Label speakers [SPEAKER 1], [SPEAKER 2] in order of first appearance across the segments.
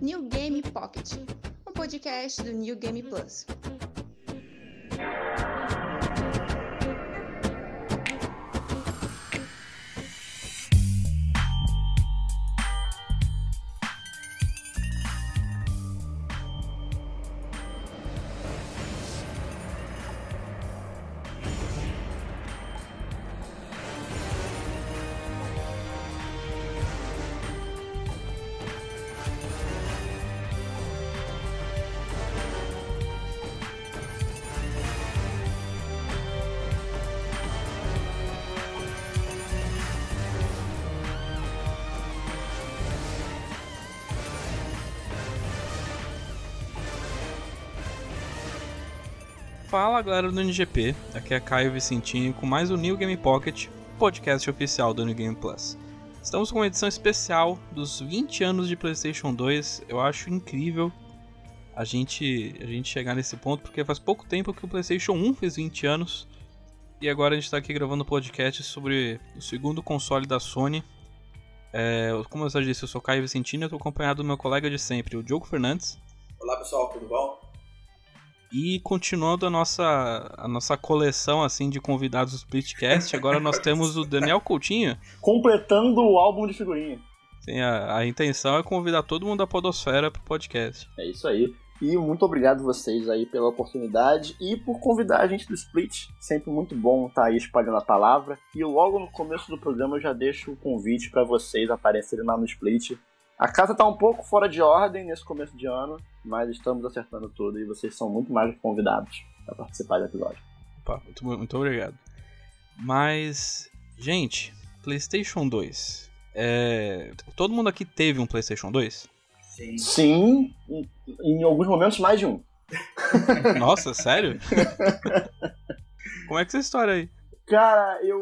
[SPEAKER 1] New Game Pocket, um podcast do New Game Plus.
[SPEAKER 2] Fala galera do NGP, aqui é Caio Vicentinho com mais um New Game Pocket, podcast oficial do New Game Plus. Estamos com uma edição especial dos 20 anos de PlayStation 2. Eu acho incrível a gente, a gente chegar nesse ponto, porque faz pouco tempo que o PlayStation 1 fez 20 anos e agora a gente está aqui gravando um podcast sobre o segundo console da Sony. É, como eu já disse, eu sou Caio Vicentino e estou acompanhado do meu colega de sempre, o Diogo Fernandes.
[SPEAKER 3] Olá pessoal, tudo bom?
[SPEAKER 2] E continuando a nossa, a nossa coleção assim de convidados do Splitcast, agora nós temos o Daniel Coutinho.
[SPEAKER 4] Completando o álbum de figurinha.
[SPEAKER 2] Sim, a, a intenção é convidar todo mundo da Podosfera pro podcast.
[SPEAKER 4] É isso aí. E muito obrigado vocês aí pela oportunidade e por convidar a gente do Split. Sempre muito bom estar aí espalhando a palavra. E logo no começo do programa eu já deixo o convite para vocês aparecerem lá no Split a casa tá um pouco fora de ordem nesse começo de ano, mas estamos acertando tudo e vocês são muito mais convidados para participar do episódio.
[SPEAKER 2] Opa, muito, muito obrigado. Mas, gente, PlayStation 2. É... Todo mundo aqui teve um PlayStation 2?
[SPEAKER 4] Sim. Sim, em, em alguns momentos mais de um.
[SPEAKER 2] Nossa, sério? Como é que é essa história aí?
[SPEAKER 4] Cara, eu.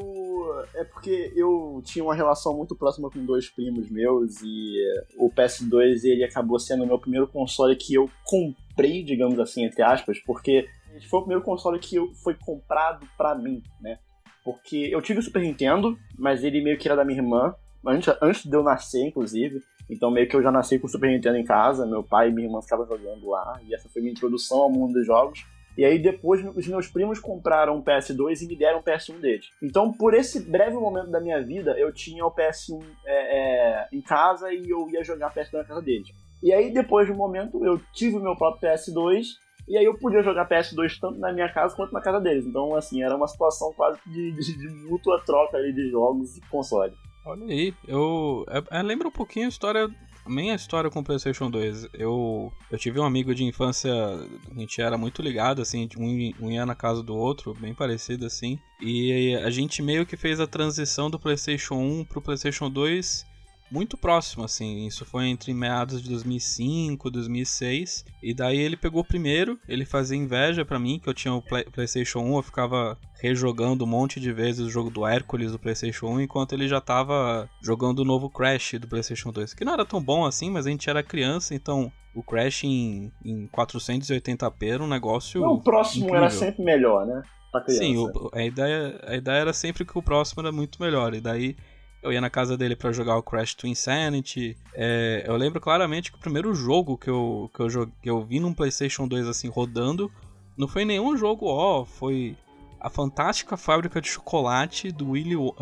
[SPEAKER 4] É porque eu tinha uma relação muito próxima com dois primos meus e o PS2 ele acabou sendo o meu primeiro console que eu comprei, digamos assim, entre aspas, porque foi o primeiro console que foi comprado pra mim, né? Porque eu tive o Super Nintendo, mas ele meio que era da minha irmã, antes, antes de eu nascer, inclusive. Então meio que eu já nasci com o Super Nintendo em casa, meu pai e minha irmã ficavam jogando lá, e essa foi minha introdução ao mundo dos jogos. E aí depois os meus primos compraram um PS2 e me deram um PS1 deles. Então, por esse breve momento da minha vida, eu tinha o PS1 é, é, em casa e eu ia jogar PS2 na casa deles. E aí, depois de um momento, eu tive o meu próprio PS2 e aí eu podia jogar PS2 tanto na minha casa quanto na casa deles. Então, assim, era uma situação quase de, de, de mútua troca ali de jogos e console.
[SPEAKER 2] Olha aí, eu, eu, eu lembro um pouquinho a história minha história com o PlayStation 2, eu, eu tive um amigo de infância, a gente era muito ligado, assim, um, um ia na casa do outro, bem parecido assim. E a gente meio que fez a transição do PlayStation 1 pro PlayStation 2 muito próximo, assim. Isso foi entre meados de 2005, 2006. E daí ele pegou o primeiro, ele fazia inveja para mim, que eu tinha o Play PlayStation 1, eu ficava rejogando um monte de vezes o jogo do Hércules do PlayStation 1, enquanto ele já tava jogando o novo Crash do PlayStation 2. Que não era tão bom assim, mas a gente era criança, então o Crash em, em 480p era um negócio.
[SPEAKER 4] Não, o próximo
[SPEAKER 2] incrível.
[SPEAKER 4] era sempre melhor, né?
[SPEAKER 2] Sim, o, a, ideia, a ideia era sempre que o próximo era muito melhor. E daí eu ia na casa dele para jogar o Crash to Insanity. É, eu lembro claramente que o primeiro jogo que eu, que, eu joguei, que eu vi num PlayStation 2 assim rodando não foi nenhum jogo, ó, foi a fantástica fábrica de chocolate do Willy, uh,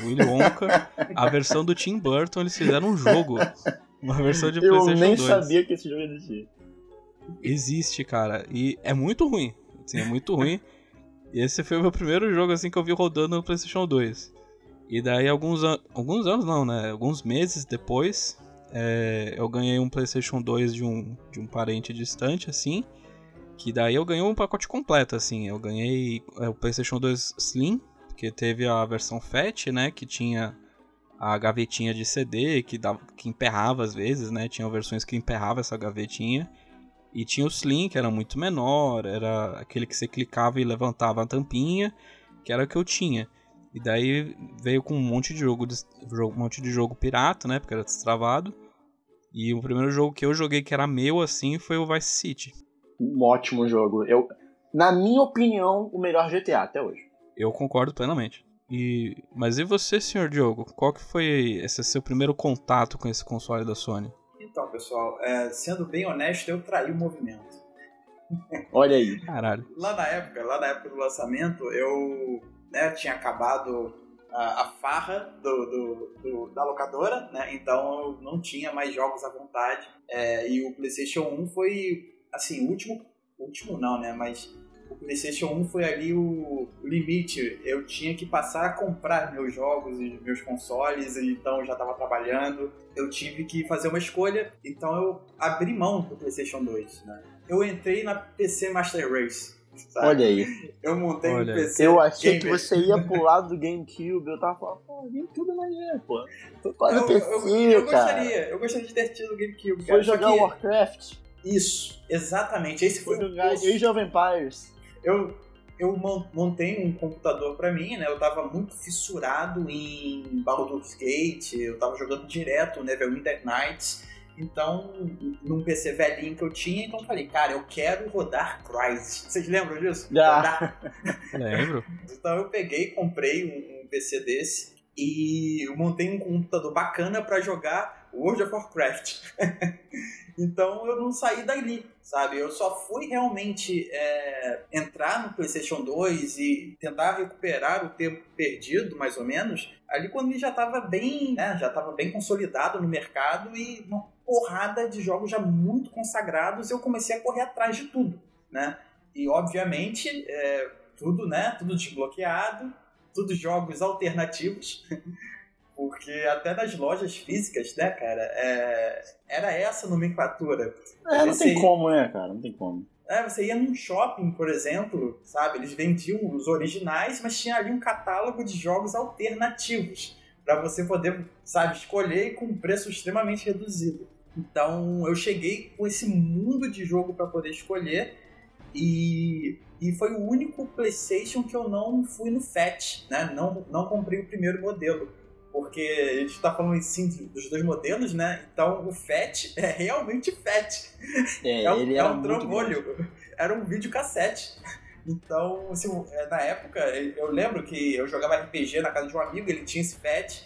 [SPEAKER 2] do Willy Wonka, a versão do Tim Burton, eles fizeram um jogo. Uma versão de PlayStation 2.
[SPEAKER 4] Eu nem sabia que esse jogo existia.
[SPEAKER 2] Existe, cara. E é muito ruim. Assim, é muito ruim. E esse foi o meu primeiro jogo assim que eu vi rodando no PlayStation 2. E daí, alguns, alguns anos, não, né? Alguns meses depois, é, eu ganhei um PlayStation 2 de um, de um parente distante, assim. Que daí eu ganhei um pacote completo, assim. Eu ganhei é, o PlayStation 2 Slim, que teve a versão Fat, né? Que tinha a gavetinha de CD, que, dava, que emperrava às vezes, né? Tinha versões que emperrava essa gavetinha. E tinha o Slim, que era muito menor, era aquele que você clicava e levantava a tampinha, que era o que eu tinha. E daí veio com um monte de jogo, um monte de jogo pirata, né? Porque era destravado. E o primeiro jogo que eu joguei que era meu assim foi o Vice City.
[SPEAKER 4] Um ótimo jogo. Eu, na minha opinião, o melhor GTA até hoje.
[SPEAKER 2] Eu concordo plenamente. E, mas e você, senhor Diogo? Qual que foi esse seu primeiro contato com esse console da Sony?
[SPEAKER 3] Então, pessoal, é, sendo bem honesto, eu traí o movimento.
[SPEAKER 4] Olha aí.
[SPEAKER 2] Caralho.
[SPEAKER 3] Lá na época, lá na época do lançamento, eu né, tinha acabado a, a farra do, do, do, da locadora, né? Então não tinha mais jogos à vontade. É, e o PlayStation 1 foi, assim, o último. Último não, né? Mas o PlayStation 1 foi ali o limite. Eu tinha que passar a comprar meus jogos e meus consoles, então eu já estava trabalhando. Eu tive que fazer uma escolha, então eu abri mão do PlayStation 2. Né? Eu entrei na PC Master Race. Sabe?
[SPEAKER 4] Olha aí.
[SPEAKER 3] Eu montei
[SPEAKER 2] Olha.
[SPEAKER 3] um PC.
[SPEAKER 4] Eu achei
[SPEAKER 3] gamer.
[SPEAKER 4] que você ia pro lado do GameCube. Eu tava falando, pô, GameCube é maneiro, pô. Tô quase
[SPEAKER 3] Eu,
[SPEAKER 4] PC,
[SPEAKER 3] eu, eu
[SPEAKER 4] cara.
[SPEAKER 3] gostaria, eu gostaria de ter tido o GameCube.
[SPEAKER 4] Foi jogar
[SPEAKER 3] que-
[SPEAKER 4] Warcraft.
[SPEAKER 3] Isso, exatamente. Esse foi
[SPEAKER 4] Foi
[SPEAKER 3] o
[SPEAKER 4] jogar. Age of Empires.
[SPEAKER 3] eu, eu mon- montei um computador pra mim, né? Eu tava muito fissurado em Baldur's Gate, eu tava jogando direto Neverwinter Nights. Então, num PC velhinho que eu tinha, então eu falei, cara, eu quero rodar Crysis. Vocês lembram disso? Rodar
[SPEAKER 2] Lembro.
[SPEAKER 3] então eu peguei, comprei um, um PC desse e eu montei um computador bacana pra jogar World of Warcraft. então eu não saí dali, sabe? Eu só fui realmente é, entrar no PlayStation 2 e tentar recuperar o tempo perdido, mais ou menos, ali quando ele já estava bem, né, já estava bem consolidado no mercado e uma porrada de jogos já muito consagrados, eu comecei a correr atrás de tudo, né? E obviamente é, tudo, né? Tudo desbloqueado, tudo jogos alternativos. Porque até nas lojas físicas, né, cara, é, era essa a nomenclatura.
[SPEAKER 4] É, não
[SPEAKER 3] Esse
[SPEAKER 4] tem como, né, cara? Não tem como.
[SPEAKER 3] É, você ia num shopping, por exemplo, sabe? Eles vendiam os originais, mas tinha ali um catálogo de jogos alternativos para você poder, sabe, escolher e com um preço extremamente reduzido. Então eu cheguei com esse mundo de jogo para poder escolher e, e foi o único PlayStation que eu não fui no FAT, né? Não, não comprei o primeiro modelo. Porque a gente tá falando assim dos dois modelos, né? Então o FAT é realmente FAT.
[SPEAKER 4] É,
[SPEAKER 3] É um,
[SPEAKER 4] ele
[SPEAKER 3] é
[SPEAKER 4] era
[SPEAKER 3] um trambolho. Era um videocassete. Então, assim, é, na época, eu lembro que eu jogava RPG na casa de um amigo, ele tinha esse FAT.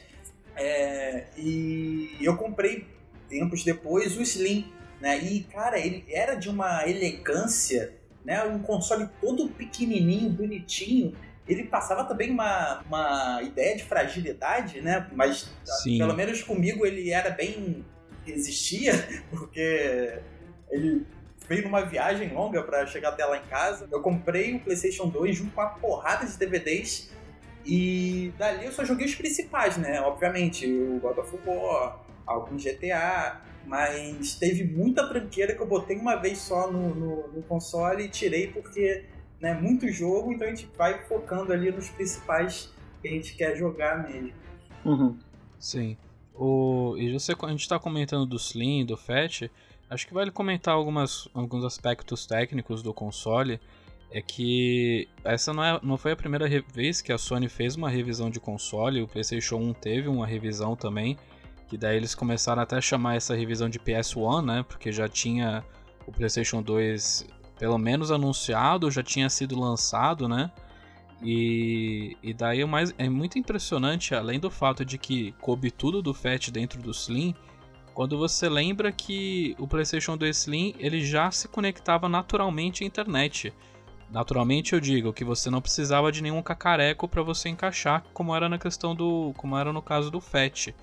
[SPEAKER 3] é, e eu comprei, tempos depois, o Slim. Né? E, cara, ele era de uma elegância, né? um console todo pequenininho, bonitinho. Ele passava também uma, uma ideia de fragilidade, né? Mas
[SPEAKER 2] Sim.
[SPEAKER 3] pelo menos comigo ele era bem. resistia, porque ele veio numa viagem longa pra chegar até lá em casa. Eu comprei o PlayStation 2 junto com uma porrada de DVDs. E dali eu só joguei os principais, né? Obviamente, o God of War, algum GTA. Mas teve muita tranqueira que eu botei uma vez só no, no, no console e tirei porque né, muito jogo, então a gente vai focando ali nos principais que a gente quer jogar mesmo.
[SPEAKER 4] Uhum.
[SPEAKER 2] Sim. O, e você, a gente tá comentando do Slim, do Fat. Acho que vale comentar algumas, alguns aspectos técnicos do console. É que essa não, é, não foi a primeira vez que a Sony fez uma revisão de console. O PlayStation 1 teve uma revisão também. Que daí eles começaram até a chamar essa revisão de PS1, né? Porque já tinha o PlayStation 2 pelo menos anunciado, já tinha sido lançado, né? E, e daí o mais, é muito impressionante, além do fato de que coube tudo do Fat dentro do Slim, quando você lembra que o PlayStation 2 Slim ele já se conectava naturalmente à internet. Naturalmente eu digo que você não precisava de nenhum cacareco para você encaixar, como era na questão do, como era no caso do Fat.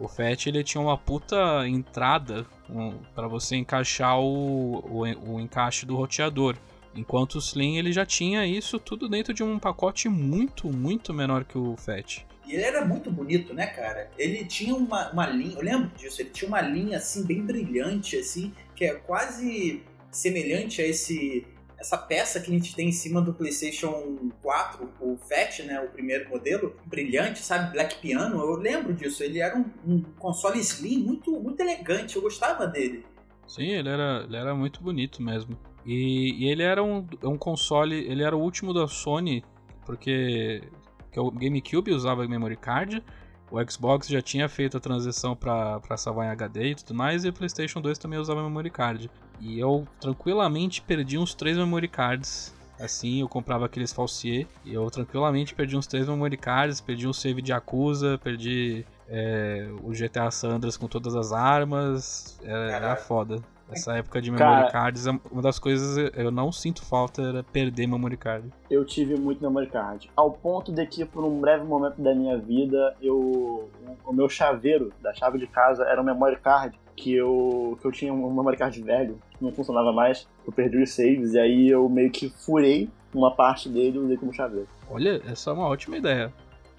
[SPEAKER 2] O Fat ele tinha uma puta entrada um, para você encaixar o, o, o encaixe do roteador. Enquanto o Slim ele já tinha isso tudo dentro de um pacote muito, muito menor que o Fat.
[SPEAKER 3] E ele era muito bonito, né, cara? Ele tinha uma, uma linha, eu lembro disso, ele tinha uma linha assim bem brilhante, assim, que é quase semelhante a esse essa peça que a gente tem em cima do PlayStation 4, o Fat, né, o primeiro modelo, brilhante, sabe, Black Piano. Eu lembro disso. Ele era um, um console slim muito, muito elegante. Eu gostava dele.
[SPEAKER 2] Sim, ele era, ele era muito bonito mesmo. E, e ele era um, um console, ele era o último da Sony, porque que o GameCube usava memory card, o Xbox já tinha feito a transição para salvar em HD e tudo mais, e o PlayStation 2 também usava memory card. E eu tranquilamente perdi uns três memory cards. Assim, eu comprava aqueles falsier. E eu tranquilamente perdi uns três memory cards, perdi um save de Yakuza, perdi é, o GTA Sandras com todas as armas, era, era foda. Essa época de memory Cara, cards, é uma das coisas eu não sinto falta era perder memory card.
[SPEAKER 4] Eu tive muito memory card. Ao ponto de que, por um breve momento da minha vida, eu o meu chaveiro da chave de casa era um memory card que eu, que eu tinha um memory card velho, que não funcionava mais, eu perdi os saves, e aí eu meio que furei uma parte dele e usei como chaveiro.
[SPEAKER 2] Olha, essa é uma ótima ideia.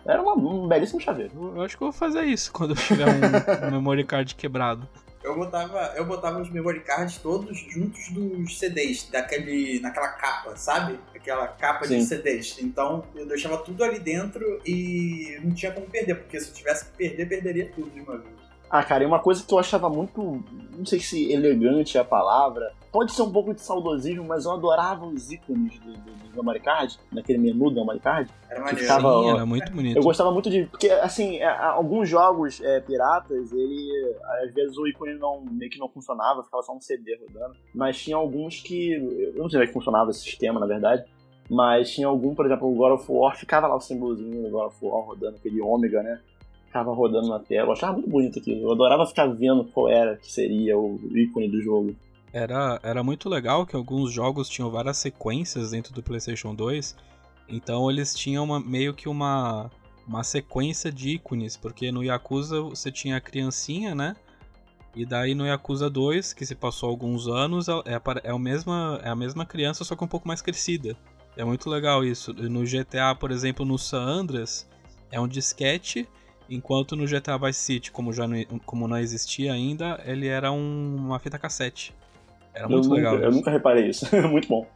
[SPEAKER 4] Era uma, um belíssimo chaveiro.
[SPEAKER 2] Eu acho que eu vou fazer isso quando eu tiver um, um memory card quebrado.
[SPEAKER 3] Eu botava, eu botava os memory cards todos juntos dos CDs, daquele, naquela capa, sabe? Aquela capa Sim. de CDs. Então eu deixava tudo ali dentro e não tinha como perder, porque se eu tivesse que perder, perderia tudo de uma vez.
[SPEAKER 4] Ah, cara, e uma coisa que eu achava muito, não sei se elegante é a palavra, pode ser um pouco de saudosismo, mas eu adorava os ícones do, do, do Card, naquele menu do Card.
[SPEAKER 3] Era maneiro. Ficava,
[SPEAKER 2] Sim, era muito bonito.
[SPEAKER 4] Eu gostava muito de, porque assim, é, alguns jogos é, piratas, ele, às vezes o ícone não, meio que não funcionava, ficava só um CD rodando, mas tinha alguns que, eu não sei como é que funcionava esse sistema, na verdade, mas tinha algum, por exemplo, o God of War, ficava lá o símbolozinho do God of War rodando, aquele ômega, né? Ficava rodando na tela. Eu achava muito bonito aquilo. Eu adorava ficar vendo qual era que seria o ícone do jogo.
[SPEAKER 2] Era, era muito legal que alguns jogos tinham várias sequências dentro do PlayStation 2. Então eles tinham uma, meio que uma, uma sequência de ícones. Porque no Yakuza você tinha a criancinha, né? E daí no Yakuza 2, que se passou alguns anos, é, é, é, a mesma, é a mesma criança, só que um pouco mais crescida. É muito legal isso. No GTA, por exemplo, no San Andreas, é um disquete Enquanto no GTA Vice City, como, já não, como não existia ainda, ele era um, uma fita cassete. Era muito
[SPEAKER 4] eu
[SPEAKER 2] legal.
[SPEAKER 4] Nunca, eu nunca reparei isso. muito bom.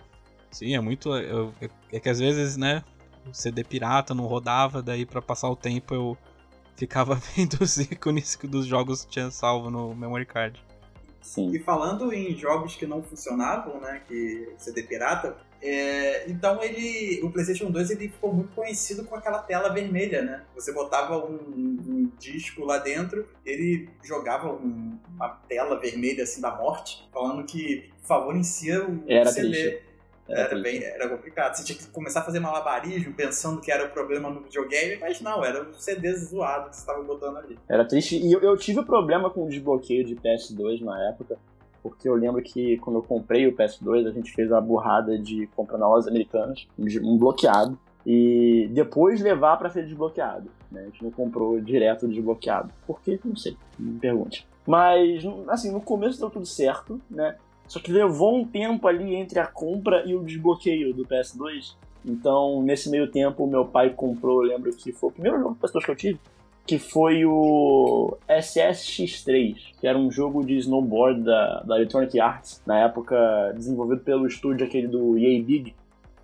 [SPEAKER 2] Sim, é muito. Eu, é que às vezes, né, o CD pirata não rodava, daí para passar o tempo eu ficava vendo os ícones dos jogos que tinha salvo no memory card.
[SPEAKER 3] Sim. E falando em jogos que não funcionavam, né, que CD pirata, é, então ele, o PlayStation 2 ele ficou muito conhecido com aquela tela vermelha, né? Você botava um, um disco lá dentro, ele jogava um, uma tela vermelha assim da morte, falando que favorecia o
[SPEAKER 4] Era
[SPEAKER 3] CD. Era, era, bem, era complicado. Você tinha que começar a fazer malabarismo pensando que era o problema no videogame, mas não, era o CD zoado que você estava botando ali.
[SPEAKER 4] Era triste. E eu, eu tive problema com o desbloqueio de PS2 na época porque eu lembro que quando eu comprei o PS2, a gente fez a burrada de comprar na lojas americanas, um bloqueado, e depois levar para ser desbloqueado. Né? A gente não comprou direto desbloqueado. Por quê? Não sei, me pergunte. Mas, assim, no começo deu tudo certo, né? Só que levou um tempo ali entre a compra e o desbloqueio do PS2. Então, nesse meio tempo, meu pai comprou, eu lembro que foi o primeiro jogo do PS2 que eu tive, que foi o SSX3, que era um jogo de snowboard da, da Electronic Arts, na época desenvolvido pelo estúdio aquele do EA Big,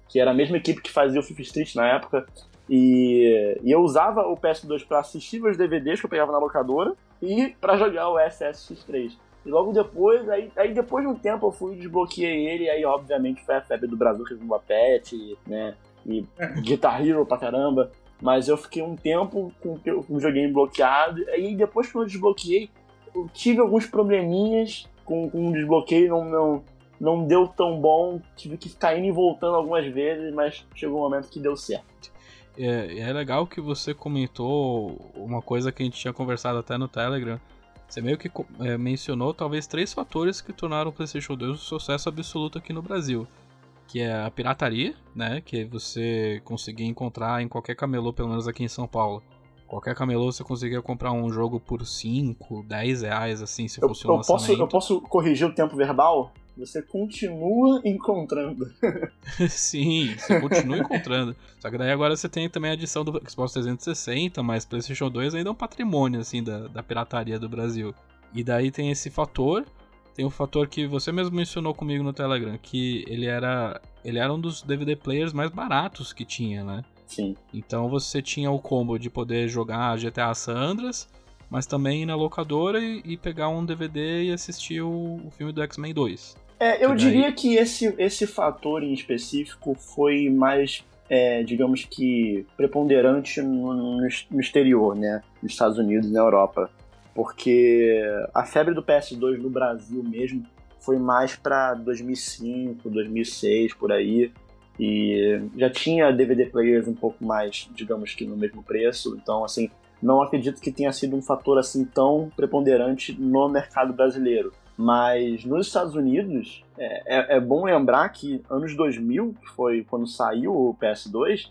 [SPEAKER 4] que era a mesma equipe que fazia o FIFA Street na época. E, e eu usava o PS2 para assistir meus DVDs que eu pegava na locadora e para jogar o SSX3. E logo depois, aí, aí depois de um tempo eu fui desbloqueei ele, e aí obviamente foi a febre do Brasil, que o Pet, né? E Guitar Hero pra caramba. Mas eu fiquei um tempo com o videogame bloqueado. E depois que eu desbloqueei, eu tive alguns probleminhas com, com o desbloqueio, não, não, não deu tão bom. Tive que ficar indo e voltando algumas vezes, mas chegou um momento que deu certo.
[SPEAKER 2] É, é legal que você comentou uma coisa que a gente tinha conversado até no Telegram. Você meio que é, mencionou talvez três fatores que tornaram o PlayStation 2 um sucesso absoluto aqui no Brasil que é a pirataria, né? Que é você conseguir encontrar em qualquer camelô, pelo menos aqui em São Paulo. Qualquer camelô você conseguia comprar um jogo por 5, 10 reais, assim, se fosse
[SPEAKER 4] eu,
[SPEAKER 2] um eu
[SPEAKER 4] posso, eu posso corrigir o tempo verbal? Você continua encontrando.
[SPEAKER 2] Sim, você continua encontrando. Só que daí agora você tem também a edição do Xbox 360, mas PlayStation 2 ainda é um patrimônio, assim, da, da pirataria do Brasil. E daí tem esse fator tem um fator que você mesmo mencionou comigo no Telegram, que ele era, ele era um dos DVD players mais baratos que tinha, né?
[SPEAKER 4] Sim.
[SPEAKER 2] Então você tinha o combo de poder jogar GTA San Andreas, mas também ir na locadora e, e pegar um DVD e assistir o, o filme do X-Men 2.
[SPEAKER 4] É, eu daí... diria que esse, esse fator em específico foi mais, é, digamos que, preponderante no, no, no exterior, né? Nos Estados Unidos e na Europa porque a febre do PS2 no Brasil mesmo foi mais para 2005, 2006 por aí. E já tinha DVD players um pouco mais, digamos que no mesmo preço, então assim, não acredito que tenha sido um fator assim tão preponderante no mercado brasileiro. Mas nos Estados Unidos, é, é, é bom lembrar que anos 2000, que foi quando saiu o PS2,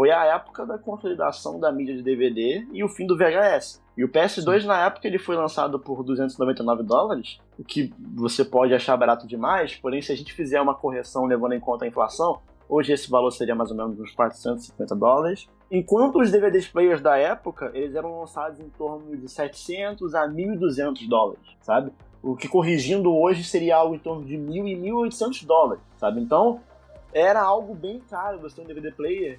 [SPEAKER 4] foi a época da consolidação da mídia de DVD e o fim do VHS. E o PS2, Sim. na época, ele foi lançado por 299 dólares, o que você pode achar barato demais, porém, se a gente fizer uma correção levando em conta a inflação, hoje esse valor seria mais ou menos uns 450 dólares. Enquanto os DVDs players da época, eles eram lançados em torno de 700 a 1.200 dólares, sabe? O que corrigindo hoje seria algo em torno de 1.000 e 1.800 dólares, sabe? Então, era algo bem caro você ter um DVD player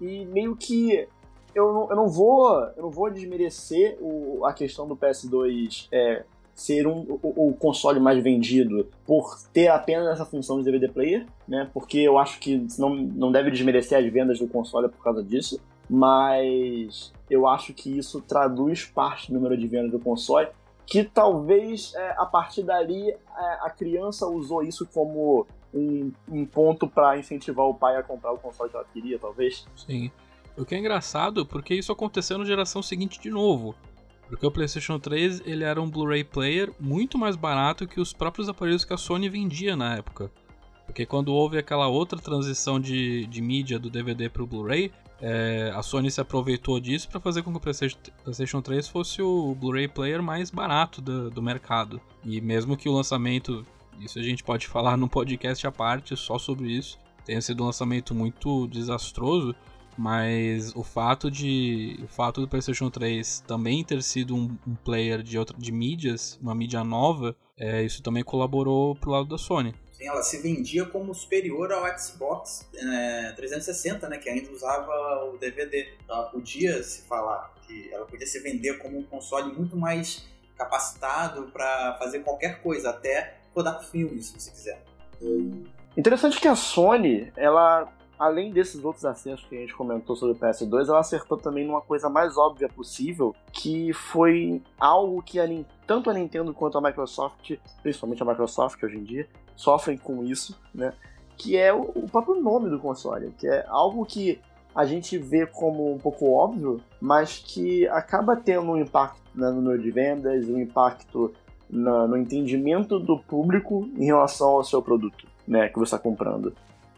[SPEAKER 4] e meio que eu não, eu não vou eu não vou desmerecer o, a questão do PS2 é, ser um, o, o, console mais vendido por ter apenas essa função de DVD player, né? Porque eu acho que não, não deve desmerecer as vendas do console por causa disso, mas eu acho que isso traduz parte do número de vendas do console que talvez é, a partir dali é, a criança usou isso como um, um ponto para incentivar o pai a comprar o console que ela queria, talvez.
[SPEAKER 2] Sim. O que é engraçado, porque isso aconteceu na geração seguinte de novo. Porque o PlayStation 3 ele era um Blu-ray player muito mais barato que os próprios aparelhos que a Sony vendia na época. Porque quando houve aquela outra transição de, de mídia do DVD para o Blu-ray, é, a Sony se aproveitou disso para fazer com que o PlayStation, PlayStation 3 fosse o Blu-ray player mais barato do, do mercado. E mesmo que o lançamento, isso a gente pode falar num podcast à parte só sobre isso, tenha sido um lançamento muito desastroso, mas o fato de o fato do PlayStation 3 também ter sido um, um player de outra de mídias, uma mídia nova, é, isso também colaborou pro lado da Sony
[SPEAKER 3] ela se vendia como superior ao Xbox é, 360, né, que ainda usava o DVD. Ela podia se falar que ela podia se vender como um console muito mais capacitado para fazer qualquer coisa, até rodar filmes, se você quiser.
[SPEAKER 4] Interessante que a Sony, ela além desses outros acertos que a gente comentou sobre o PS2, ela acertou também numa coisa mais óbvia possível, que foi algo que a, tanto a Nintendo quanto a Microsoft, principalmente a Microsoft hoje em dia, sofrem com isso, né? Que é o, próprio nome do console, que é algo que a gente vê como um pouco óbvio, mas que acaba tendo um impacto no número de vendas, um impacto no, no entendimento do público em relação ao seu produto, né, que você está comprando.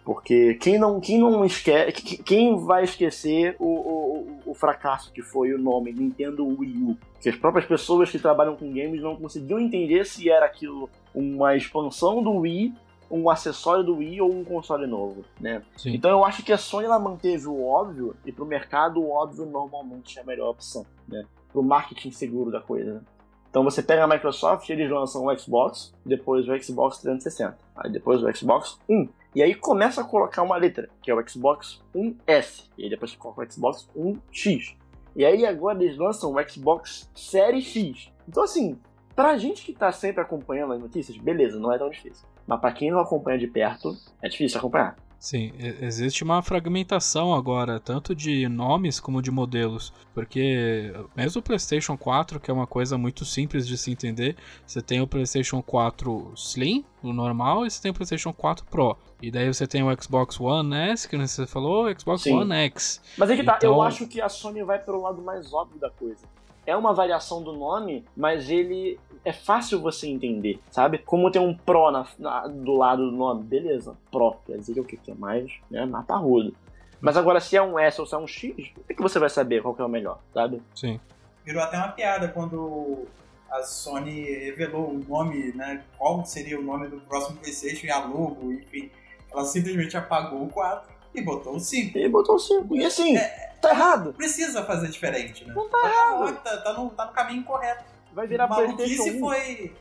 [SPEAKER 4] Porque quem não, quem não esquece, quem vai esquecer o, o, o, fracasso que foi o nome Nintendo Wii U? Que as próprias pessoas que trabalham com games não conseguiam entender se era aquilo uma expansão do Wii, um acessório do Wii ou um console novo, né? Sim. Então eu acho que a Sony ela manteve o óbvio e pro mercado o óbvio normalmente é a melhor opção, né? Pro marketing seguro da coisa. Então você pega a Microsoft, eles lançam o Xbox, depois o Xbox 360, aí depois o Xbox One e aí começa a colocar uma letra, que é o Xbox 1S. E aí depois coloca o Xbox 1X. E aí agora eles lançam o Xbox Série X. Então assim, pra gente que tá sempre acompanhando as notícias, beleza, não é tão difícil. Mas pra quem não acompanha de perto, é difícil acompanhar.
[SPEAKER 2] Sim, existe uma fragmentação agora, tanto de nomes como de modelos, porque mesmo o PlayStation 4, que é uma coisa muito simples de se entender, você tem o PlayStation 4 Slim, o normal, e você tem o PlayStation 4 Pro. E daí você tem o Xbox One S, que você falou, o Xbox Sim. One X.
[SPEAKER 4] Mas é que tá, eu então acho que a Sony vai pelo lado mais óbvio da coisa é uma variação do nome, mas ele é fácil você entender, sabe? Como tem um Pro na, na, do lado do nome, beleza, Pro, quer dizer o que, que é mais, né, mais parrudo. Mas agora, se é um S ou se é um X, como é que você vai saber qual que é o melhor, sabe?
[SPEAKER 2] Sim.
[SPEAKER 3] Virou até uma piada quando a Sony revelou o nome, né? Qual seria o nome do próximo PlayStation e a logo, enfim. Ela simplesmente apagou o 4 e botou o 5.
[SPEAKER 4] E botou o 5. E assim, é, tá errado.
[SPEAKER 3] Precisa fazer diferente, né?
[SPEAKER 4] Não tá, tá errado.
[SPEAKER 3] Tá, tá, no, tá no caminho correto.
[SPEAKER 4] Vai virar
[SPEAKER 3] maluquice foi.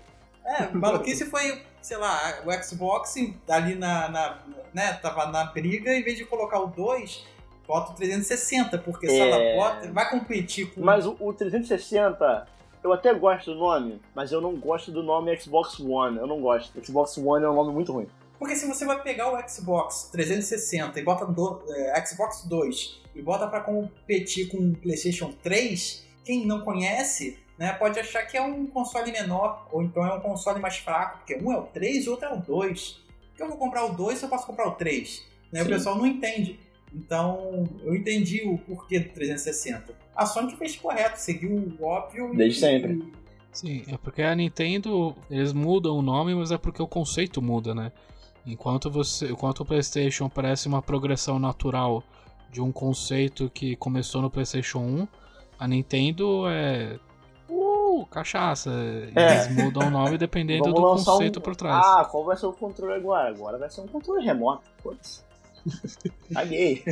[SPEAKER 3] É, maluquice foi, sei lá, o Xbox ali na, na. né, tava na briga, em vez de colocar o 2, bota o 360, porque é... se ela bota, vai competir com.
[SPEAKER 4] Mas o, o 360, eu até gosto do nome, mas eu não gosto do nome Xbox One. Eu não gosto. Xbox One é um nome muito ruim.
[SPEAKER 3] Porque se você vai pegar o Xbox 360 e bota do, é, Xbox 2 e bota para competir com o PlayStation 3, quem não conhece né, pode achar que é um console menor, ou então é um console mais fraco, porque um é o 3 e o outro é o 2. Por que eu vou comprar o 2 se eu posso comprar o 3? Né? O pessoal não entende. Então, eu entendi o porquê do 360. A Sony fez correto, seguiu o óbvio.
[SPEAKER 4] Desde e, sempre.
[SPEAKER 2] Sim, é porque a Nintendo, eles mudam o nome, mas é porque o conceito muda, né? Enquanto você, enquanto o PlayStation parece uma progressão natural de um conceito que começou no PlayStation 1, a Nintendo é cachaça. É. Eles mudam o nome dependendo do conceito um... por trás.
[SPEAKER 4] Ah, qual vai ser o controle agora? Agora vai ser um controle remoto. Foda-se. Caguei.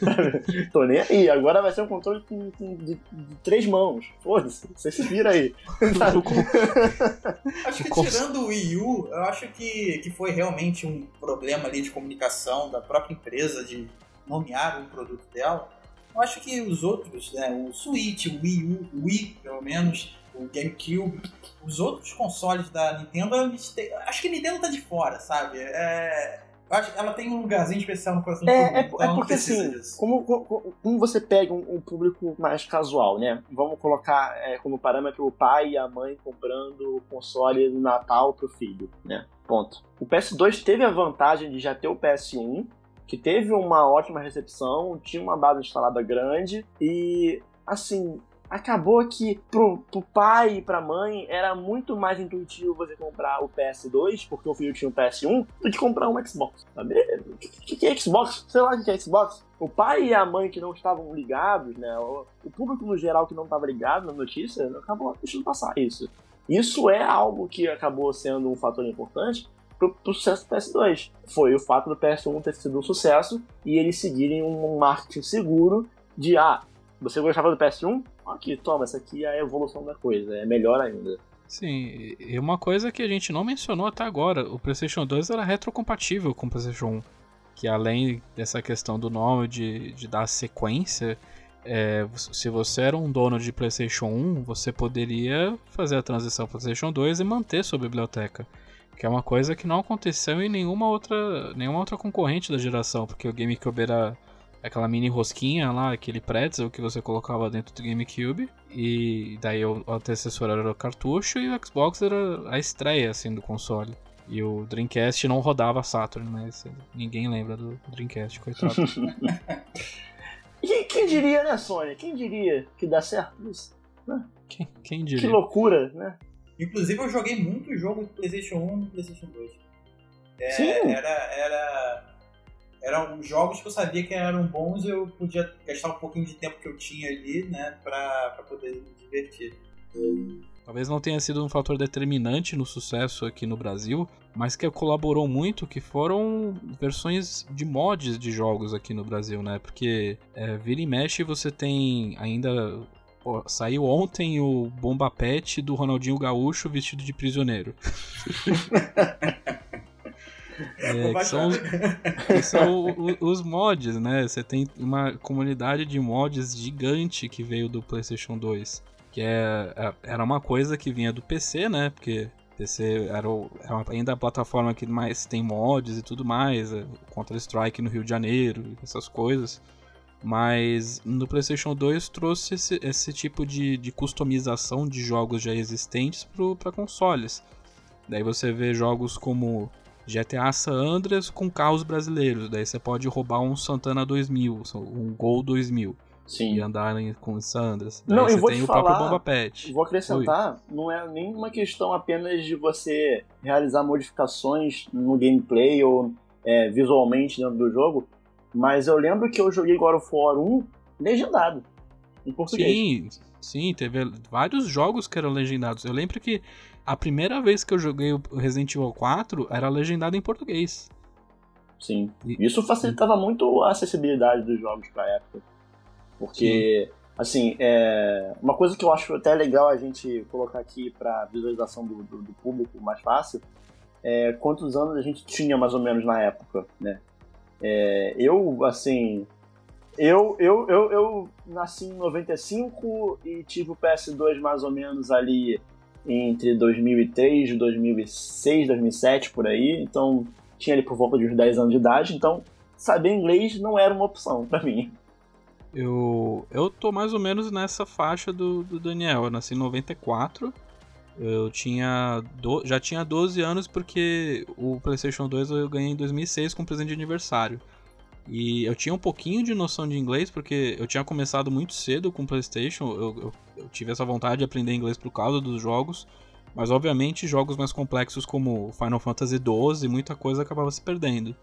[SPEAKER 4] Tô nem aí. Agora vai ser um controle com, com, de, de, três mãos. Foda-se, você se vira aí.
[SPEAKER 3] acho que tirando o Wii U, eu acho que, que foi realmente um problema ali de comunicação da própria empresa de nomear o produto dela. Eu acho que os outros, né, o Switch, o Wii U, o Wii, pelo menos, o GameCube, os outros consoles da Nintendo, acho que a Nintendo tá de fora, sabe? É, ela tem um lugarzinho especial no coração
[SPEAKER 4] é, do é, então é porque assim, como, como, como, você pega um, um, público mais casual, né? Vamos colocar é, como parâmetro o pai e a mãe comprando o console no Natal pro filho, né? Ponto. O PS2 teve a vantagem de já ter o PS1, que teve uma ótima recepção, tinha uma base instalada grande e, assim, acabou que pro, pro pai e pra mãe era muito mais intuitivo você comprar o PS2, porque o filho tinha um PS1, do que comprar um Xbox. Sabe? O que, que, que é Xbox? Sei lá o que é Xbox. O pai e a mãe que não estavam ligados, né? O, o público no geral que não estava ligado na notícia, acabou deixando passar isso. Isso é algo que acabou sendo um fator importante pro, pro sucesso do PS2. Foi o fato do PS1 ter sido um sucesso e eles seguirem um marketing seguro de, ah, você gostava do PS1? Aqui, toma, essa aqui é a evolução da coisa, é melhor ainda.
[SPEAKER 2] Sim, e uma coisa que a gente não mencionou até agora, o PlayStation 2 era retrocompatível com o PlayStation 1. Que além dessa questão do nome, de, de dar sequência, é, se você era um dono de PlayStation 1, você poderia fazer a transição para PlayStation 2 e manter sua biblioteca. Que é uma coisa que não aconteceu em nenhuma outra, nenhuma outra concorrente da geração, porque o GameCube era aquela mini rosquinha lá, aquele pretzel que você colocava dentro do GameCube. E daí o antecessor era o cartucho e o Xbox era a estreia assim do console. E o Dreamcast não rodava Saturn, mas ninguém lembra do Dreamcast, coitado.
[SPEAKER 4] e quem diria, né, Sony? Quem diria que dá certo isso?
[SPEAKER 2] Né? Quem, quem diria?
[SPEAKER 4] Que loucura, né?
[SPEAKER 3] Inclusive eu joguei muito jogo do PlayStation 1 e PlayStation 2. É, Sim. Era, era eram jogos que eu sabia que eram bons e eu podia gastar um pouquinho de tempo que eu tinha ali, né, pra, pra poder me divertir.
[SPEAKER 2] Talvez não tenha sido um fator determinante no sucesso aqui no Brasil, mas que colaborou muito, que foram versões de mods de jogos aqui no Brasil, né? Porque é, vira e mexe você tem ainda Pô, saiu ontem o Bomba Pet do Ronaldinho Gaúcho vestido de prisioneiro. É, que são, os, que são os mods, né? Você tem uma comunidade de mods gigante que veio do PlayStation 2. Que é, é era uma coisa que vinha do PC, né? Porque PC era, o, era ainda a plataforma que mais tem mods e tudo mais. É, Counter-Strike no Rio de Janeiro, essas coisas. Mas no PlayStation 2 trouxe esse, esse tipo de, de customização de jogos já existentes para consoles. Daí você vê jogos como GTA San Andreas com carros brasileiros. Daí você pode roubar um Santana 2000, um Gol 2000. Sim. E andar com San Andreas. Daí
[SPEAKER 4] não,
[SPEAKER 2] você
[SPEAKER 4] eu vou
[SPEAKER 2] tem
[SPEAKER 4] te
[SPEAKER 2] o
[SPEAKER 4] falar,
[SPEAKER 2] próprio Boba Pet.
[SPEAKER 4] Vou acrescentar, Oi. não é nenhuma questão apenas de você realizar modificações no gameplay ou é, visualmente dentro do jogo, mas eu lembro que eu joguei God of War 1 legendado, em português.
[SPEAKER 2] Sim, sim, teve vários jogos que eram legendados. Eu lembro que a primeira vez que eu joguei o Resident Evil 4 era legendado em português.
[SPEAKER 4] Sim. Isso facilitava muito a acessibilidade dos jogos pra época. Porque, Sim. assim, é... uma coisa que eu acho até legal a gente colocar aqui pra visualização do, do, do público mais fácil é quantos anos a gente tinha mais ou menos na época, né? É... eu, assim, eu, eu, eu, eu nasci em 95 e tive o PS2 mais ou menos ali entre 2003, 2006, 2007 por aí. Então tinha ali por volta de uns 10 anos de idade. Então saber inglês não era uma opção para mim.
[SPEAKER 2] Eu, eu tô mais ou menos nessa faixa do, do Daniel. Eu nasci em 94. Eu tinha. Do... Já tinha 12 anos porque o PlayStation 2 eu ganhei em 2006 com presente de aniversário. E eu tinha um pouquinho de noção de inglês, porque eu tinha começado muito cedo com o PlayStation. Eu, eu, eu, tive essa vontade de aprender inglês por causa dos jogos. Mas, obviamente, jogos mais complexos como Final Fantasy XII, muita coisa acabava se perdendo.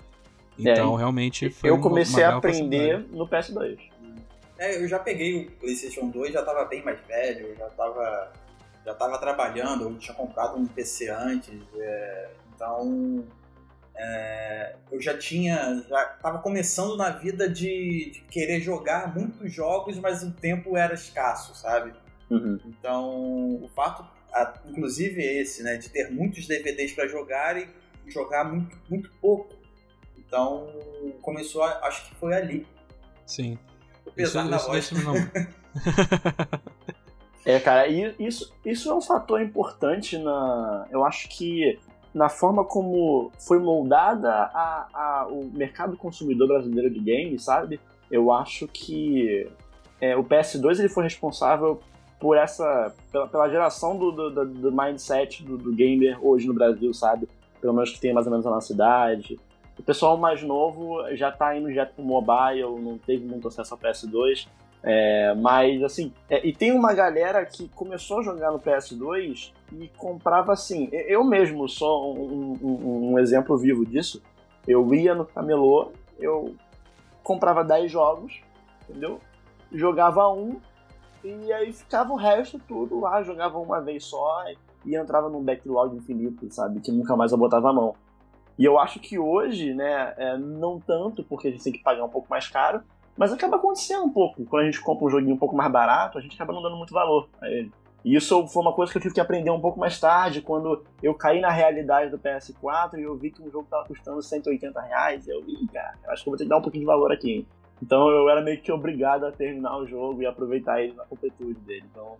[SPEAKER 2] Então, é, realmente foi
[SPEAKER 4] Eu comecei uma, uma a aprender no PS2.
[SPEAKER 3] É, eu já peguei o PlayStation 2, já tava bem mais velho, já tava, já tava trabalhando, eu tinha comprado um PC antes. É, então, é, eu já tinha, já tava começando na vida de, de, querer jogar muitos jogos, mas o tempo era escasso, sabe?
[SPEAKER 4] Uhum.
[SPEAKER 3] Então, o fato, inclusive esse, né, de ter muitos DVDs para jogar e jogar muito, muito pouco. Então, começou, acho que foi ali.
[SPEAKER 2] Sim.
[SPEAKER 3] Apesar isso, da isso voz. Não.
[SPEAKER 4] é, cara, isso, isso é um fator importante na. Eu acho que na forma como foi moldada a, a, o mercado consumidor brasileiro de games, sabe? Eu acho que é, o PS2 ele foi responsável por essa pela, pela geração do, do, do mindset do, do, gamer hoje no Brasil, sabe? Pelo menos que tem mais ou menos na nossa cidade. O pessoal mais novo já tá indo direto pro mobile, não teve muito acesso ao PS2. É, mas, assim, é, e tem uma galera que começou a jogar no PS2 e comprava assim. Eu mesmo sou um, um, um exemplo vivo disso. Eu ia no camelô, eu comprava 10 jogos, entendeu? Jogava um e aí ficava o resto tudo lá, jogava uma vez só e entrava num backlog infinito, sabe? Que nunca mais eu botava a mão. E eu acho que hoje, né, é, não tanto, porque a gente tem que pagar um pouco mais caro, mas acaba acontecendo um pouco. Quando a gente compra um joguinho um pouco mais barato, a gente acaba não dando muito valor a ele. E isso foi uma coisa que eu tive que aprender um pouco mais tarde, quando eu caí na realidade do PS4 e eu vi que um jogo estava custando 180 reais. Eu, ih, cara, acho que eu vou ter que dar um pouquinho de valor aqui. Hein? Então eu era meio que obrigado a terminar o jogo e aproveitar ele na completude dele. Então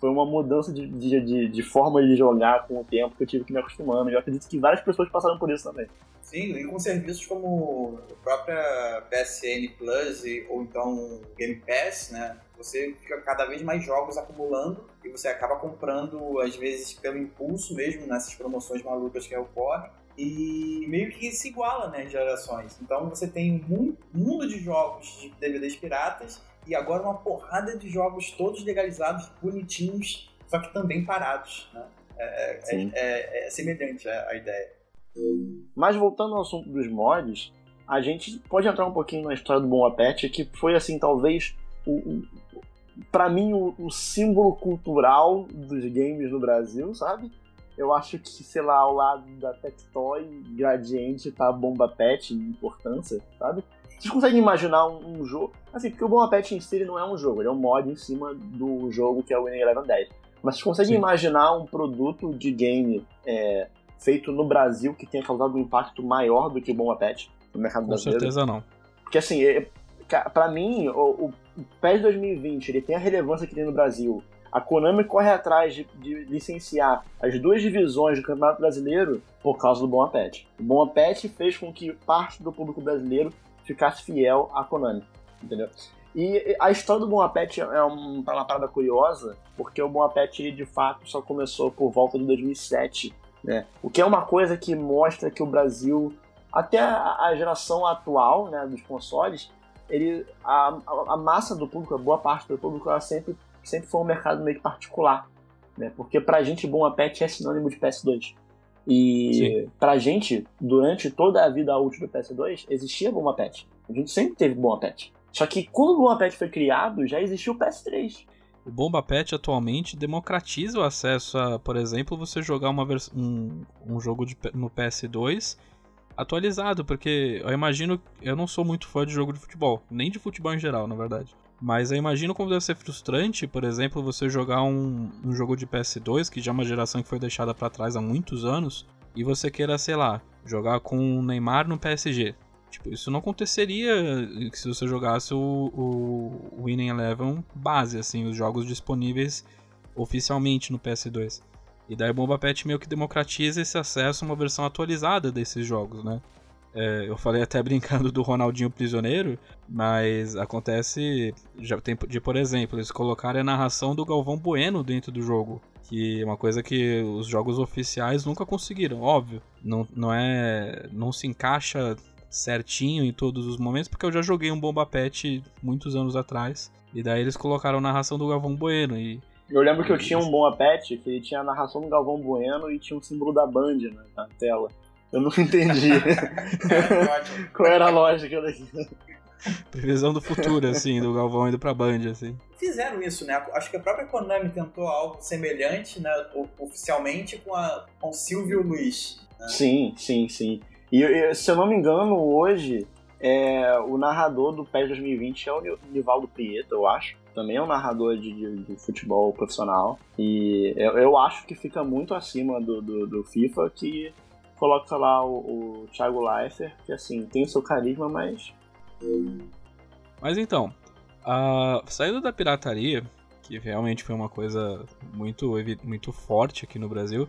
[SPEAKER 4] foi uma mudança de, de, de, forma de jogar com o tempo que eu tive que me acostumando. Eu acredito que várias pessoas passaram por isso também.
[SPEAKER 3] Sim, e com serviços como a própria PSN Plus ou então Game Pass, né? Você fica cada vez mais jogos acumulando e você acaba comprando, às vezes, pelo impulso mesmo, nessas promoções malucas que ocorrem. E meio que se iguala, né, gerações. Então você tem um mundo de jogos de DVDs piratas e agora uma porrada de jogos todos legalizados, bonitinhos, só que também parados. Né? É, é, é, é semelhante a, a, ideia.
[SPEAKER 4] Mas voltando ao assunto dos mods, a gente pode entrar um pouquinho na história do Bom Apete, que foi assim, talvez, o, o para mim, o, o, símbolo cultural dos games no Brasil, sabe? Eu acho que, sei lá, ao lado da Tectoy, Gradiente tá Bomba Pet em importância, sabe? Vocês conseguem imaginar um, um, jogo. Assim, porque o Bomba Pet em si ele não é um jogo, ele é um mod em cima do jogo que é o Winning Eleven 10. Mas vocês conseguem Sim. imaginar um produto de game é, feito no Brasil que tenha causado um impacto maior do que o Bomba Pet no mercado
[SPEAKER 2] Com
[SPEAKER 4] brasileiro?
[SPEAKER 2] Com certeza não.
[SPEAKER 4] Porque assim, é, para mim, o, o PES 2020 ele tem a relevância que tem no Brasil. A Konami corre atrás de, de, licenciar as duas divisões do Campeonato Brasileiro por causa do Bom Pet. O Bom Pet fez com que parte do público brasileiro ficasse fiel à Konami, entendeu? E a história do Bom Apet é uma parada curiosa, porque o Bom Apet de fato só começou por volta de 2007, né? O que é uma coisa que mostra que o Brasil, até a geração atual, né, dos consoles, ele, a, a massa do público, a boa parte do público, ela sempre, sempre foi um mercado meio particular, né? Porque pra gente Bom Apet é sinônimo de PS2. E Sim. pra gente, durante toda a vida útil do PS2, existia Bomba Pet. A gente sempre teve Bomba Pet. Só que quando o Bomba Pet foi criado, já existia o PS3.
[SPEAKER 2] O Bomba Pet atualmente democratiza o acesso a, por exemplo, você jogar uma um, um jogo de, no PS2 atualizado, porque eu imagino, eu não sou muito fã de jogo de futebol, nem de futebol em geral, na verdade. Mas eu imagino como deve ser frustrante, por exemplo, você jogar um, um jogo de PS2, que já é uma geração que foi deixada para trás há muitos anos, e você queira, sei lá, jogar com o Neymar no PSG. Tipo, isso não aconteceria se você jogasse o, o Winning Eleven base, assim, os jogos disponíveis oficialmente no PS2. E daí o Bomba Pet meio que democratiza esse acesso a uma versão atualizada desses jogos, né? É, eu falei até brincando do Ronaldinho Prisioneiro, mas acontece já tem de, por exemplo, eles colocarem a narração do Galvão Bueno dentro do jogo. Que é uma coisa que os jogos oficiais nunca conseguiram, óbvio. Não, não é. não se encaixa certinho em todos os momentos, porque eu já joguei um Bomba Pet muitos anos atrás. E daí eles colocaram a narração do Galvão Bueno. E
[SPEAKER 4] eu lembro que eu tinha um Bomba Pet que ele tinha a narração do Galvão Bueno e tinha um símbolo da Band né, na tela. Eu nunca entendi. Qual era a lógica daquilo?
[SPEAKER 2] Previsão do futuro, assim, do Galvão indo pra Band, assim.
[SPEAKER 3] Fizeram isso, né? Acho que a própria Konami tentou algo semelhante, né? Oficialmente com, a, com Silvio Luiz. Né?
[SPEAKER 4] Sim, sim, sim. E se eu não me engano, hoje, é, o narrador do PES 2020 é o Nivaldo Prieto, eu acho. Também é um narrador de, de, de futebol profissional. E eu, eu, acho que fica muito acima do, do, do FIFA, que coloca lá o, o Thiago Leifert, que assim, tem o seu carisma, mas
[SPEAKER 2] mas então, a saída da pirataria, que realmente foi uma coisa muito, muito forte aqui no Brasil,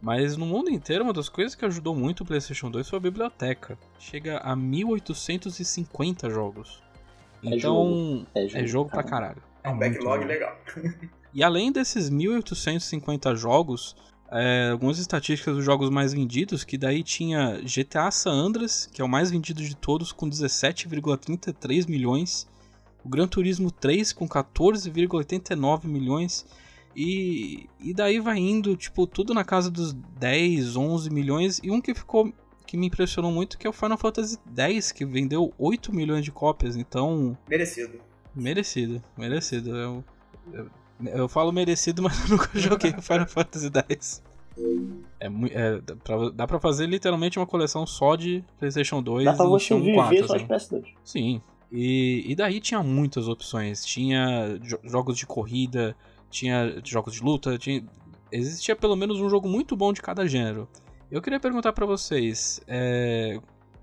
[SPEAKER 2] mas no mundo inteiro, uma das coisas que ajudou muito o PlayStation 2 foi a biblioteca. Chega a 1850 jogos. É então, jogo. É, jogo, é jogo pra caralho.
[SPEAKER 3] É um backlog legal.
[SPEAKER 2] e além desses 1850 jogos, é, algumas estatísticas dos jogos mais vendidos, que daí tinha GTA San Andreas, que é o mais vendido de todos, com 17,33 milhões. O Gran Turismo 3 com 14,89 milhões. E, e daí vai indo, tipo, tudo na casa dos 10, 11 milhões. E um que ficou que me impressionou muito que é o Final Fantasy X, que vendeu 8 milhões de cópias, então...
[SPEAKER 3] Merecido.
[SPEAKER 2] Merecido, merecido. Eu, eu, eu falo merecido, mas eu nunca joguei Final Fantasy X. É, é, dá pra fazer literalmente uma coleção só de PlayStation 2
[SPEAKER 4] dá pra você viver 4, só de PS2.
[SPEAKER 2] Sim. E, e daí tinha muitas opções. Tinha jo jogos de corrida, tinha jogos de luta, tinha... existia pelo menos um jogo muito bom de cada gênero. Eu queria perguntar para vocês, é...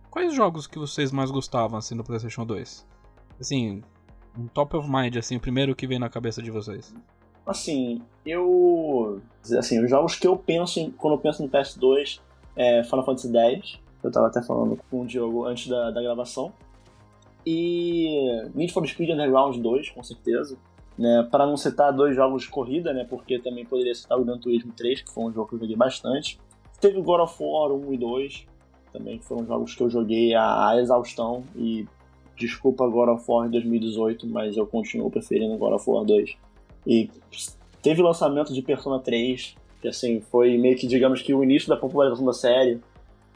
[SPEAKER 2] quais jogos que vocês mais gostavam assim no PlayStation 2? Assim, um top of mind, assim, o primeiro que vem na cabeça de vocês?
[SPEAKER 4] Assim, eu. Assim, os jogos que eu penso em, quando eu penso no PS2 é Final Fantasy X. Eu tava até falando com o Diogo antes da, da gravação. E Need for Speed Underground 2, com certeza. Né, para não citar dois jogos de corrida, né, porque também poderia citar o Gran Turismo 3, que foi um jogo que eu joguei bastante. Teve God of War 1 e 2, também que foram jogos que eu joguei a, a exaustão e Desculpa God of War 2018, mas eu continuo preferindo God of War 2. E teve lançamento de Persona 3, que assim, foi meio que, digamos que, o início da popularização da série.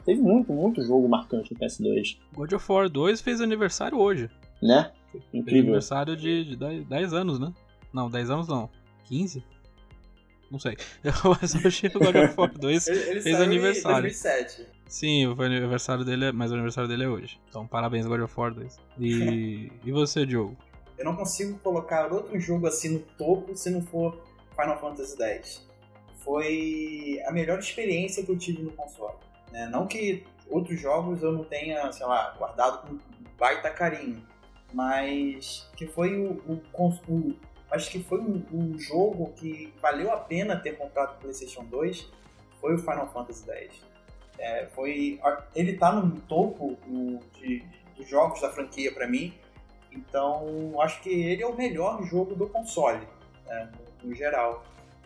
[SPEAKER 4] Teve muito, muito jogo marcante no PS2.
[SPEAKER 2] God of War 2 fez aniversário hoje.
[SPEAKER 4] Né?
[SPEAKER 2] Incrível. Fez aniversário de, de 10, 10 anos, né? Não, 10 anos não. 15? Não sei. Mas hoje o God of War 2 ele, ele fez aniversário. Em
[SPEAKER 3] 2007.
[SPEAKER 2] Sim, o aniversário dele é, mas o aniversário dele é hoje. Então, parabéns, God of War 2. E, e você, Diogo?
[SPEAKER 3] Eu não consigo colocar outro jogo assim no topo se não for Final Fantasy X. Foi a melhor experiência que eu tive no console. Né? Não que outros jogos eu não tenha, sei lá, guardado com baita carinho, mas que foi o, o, o acho que foi um, um, jogo que valeu a pena ter comprado o PlayStation 2 foi o Final Fantasy X. É, foi, ele tá no topo do, de, dos jogos da franquia para mim, então acho que ele é o melhor jogo do console, né, no, no, geral.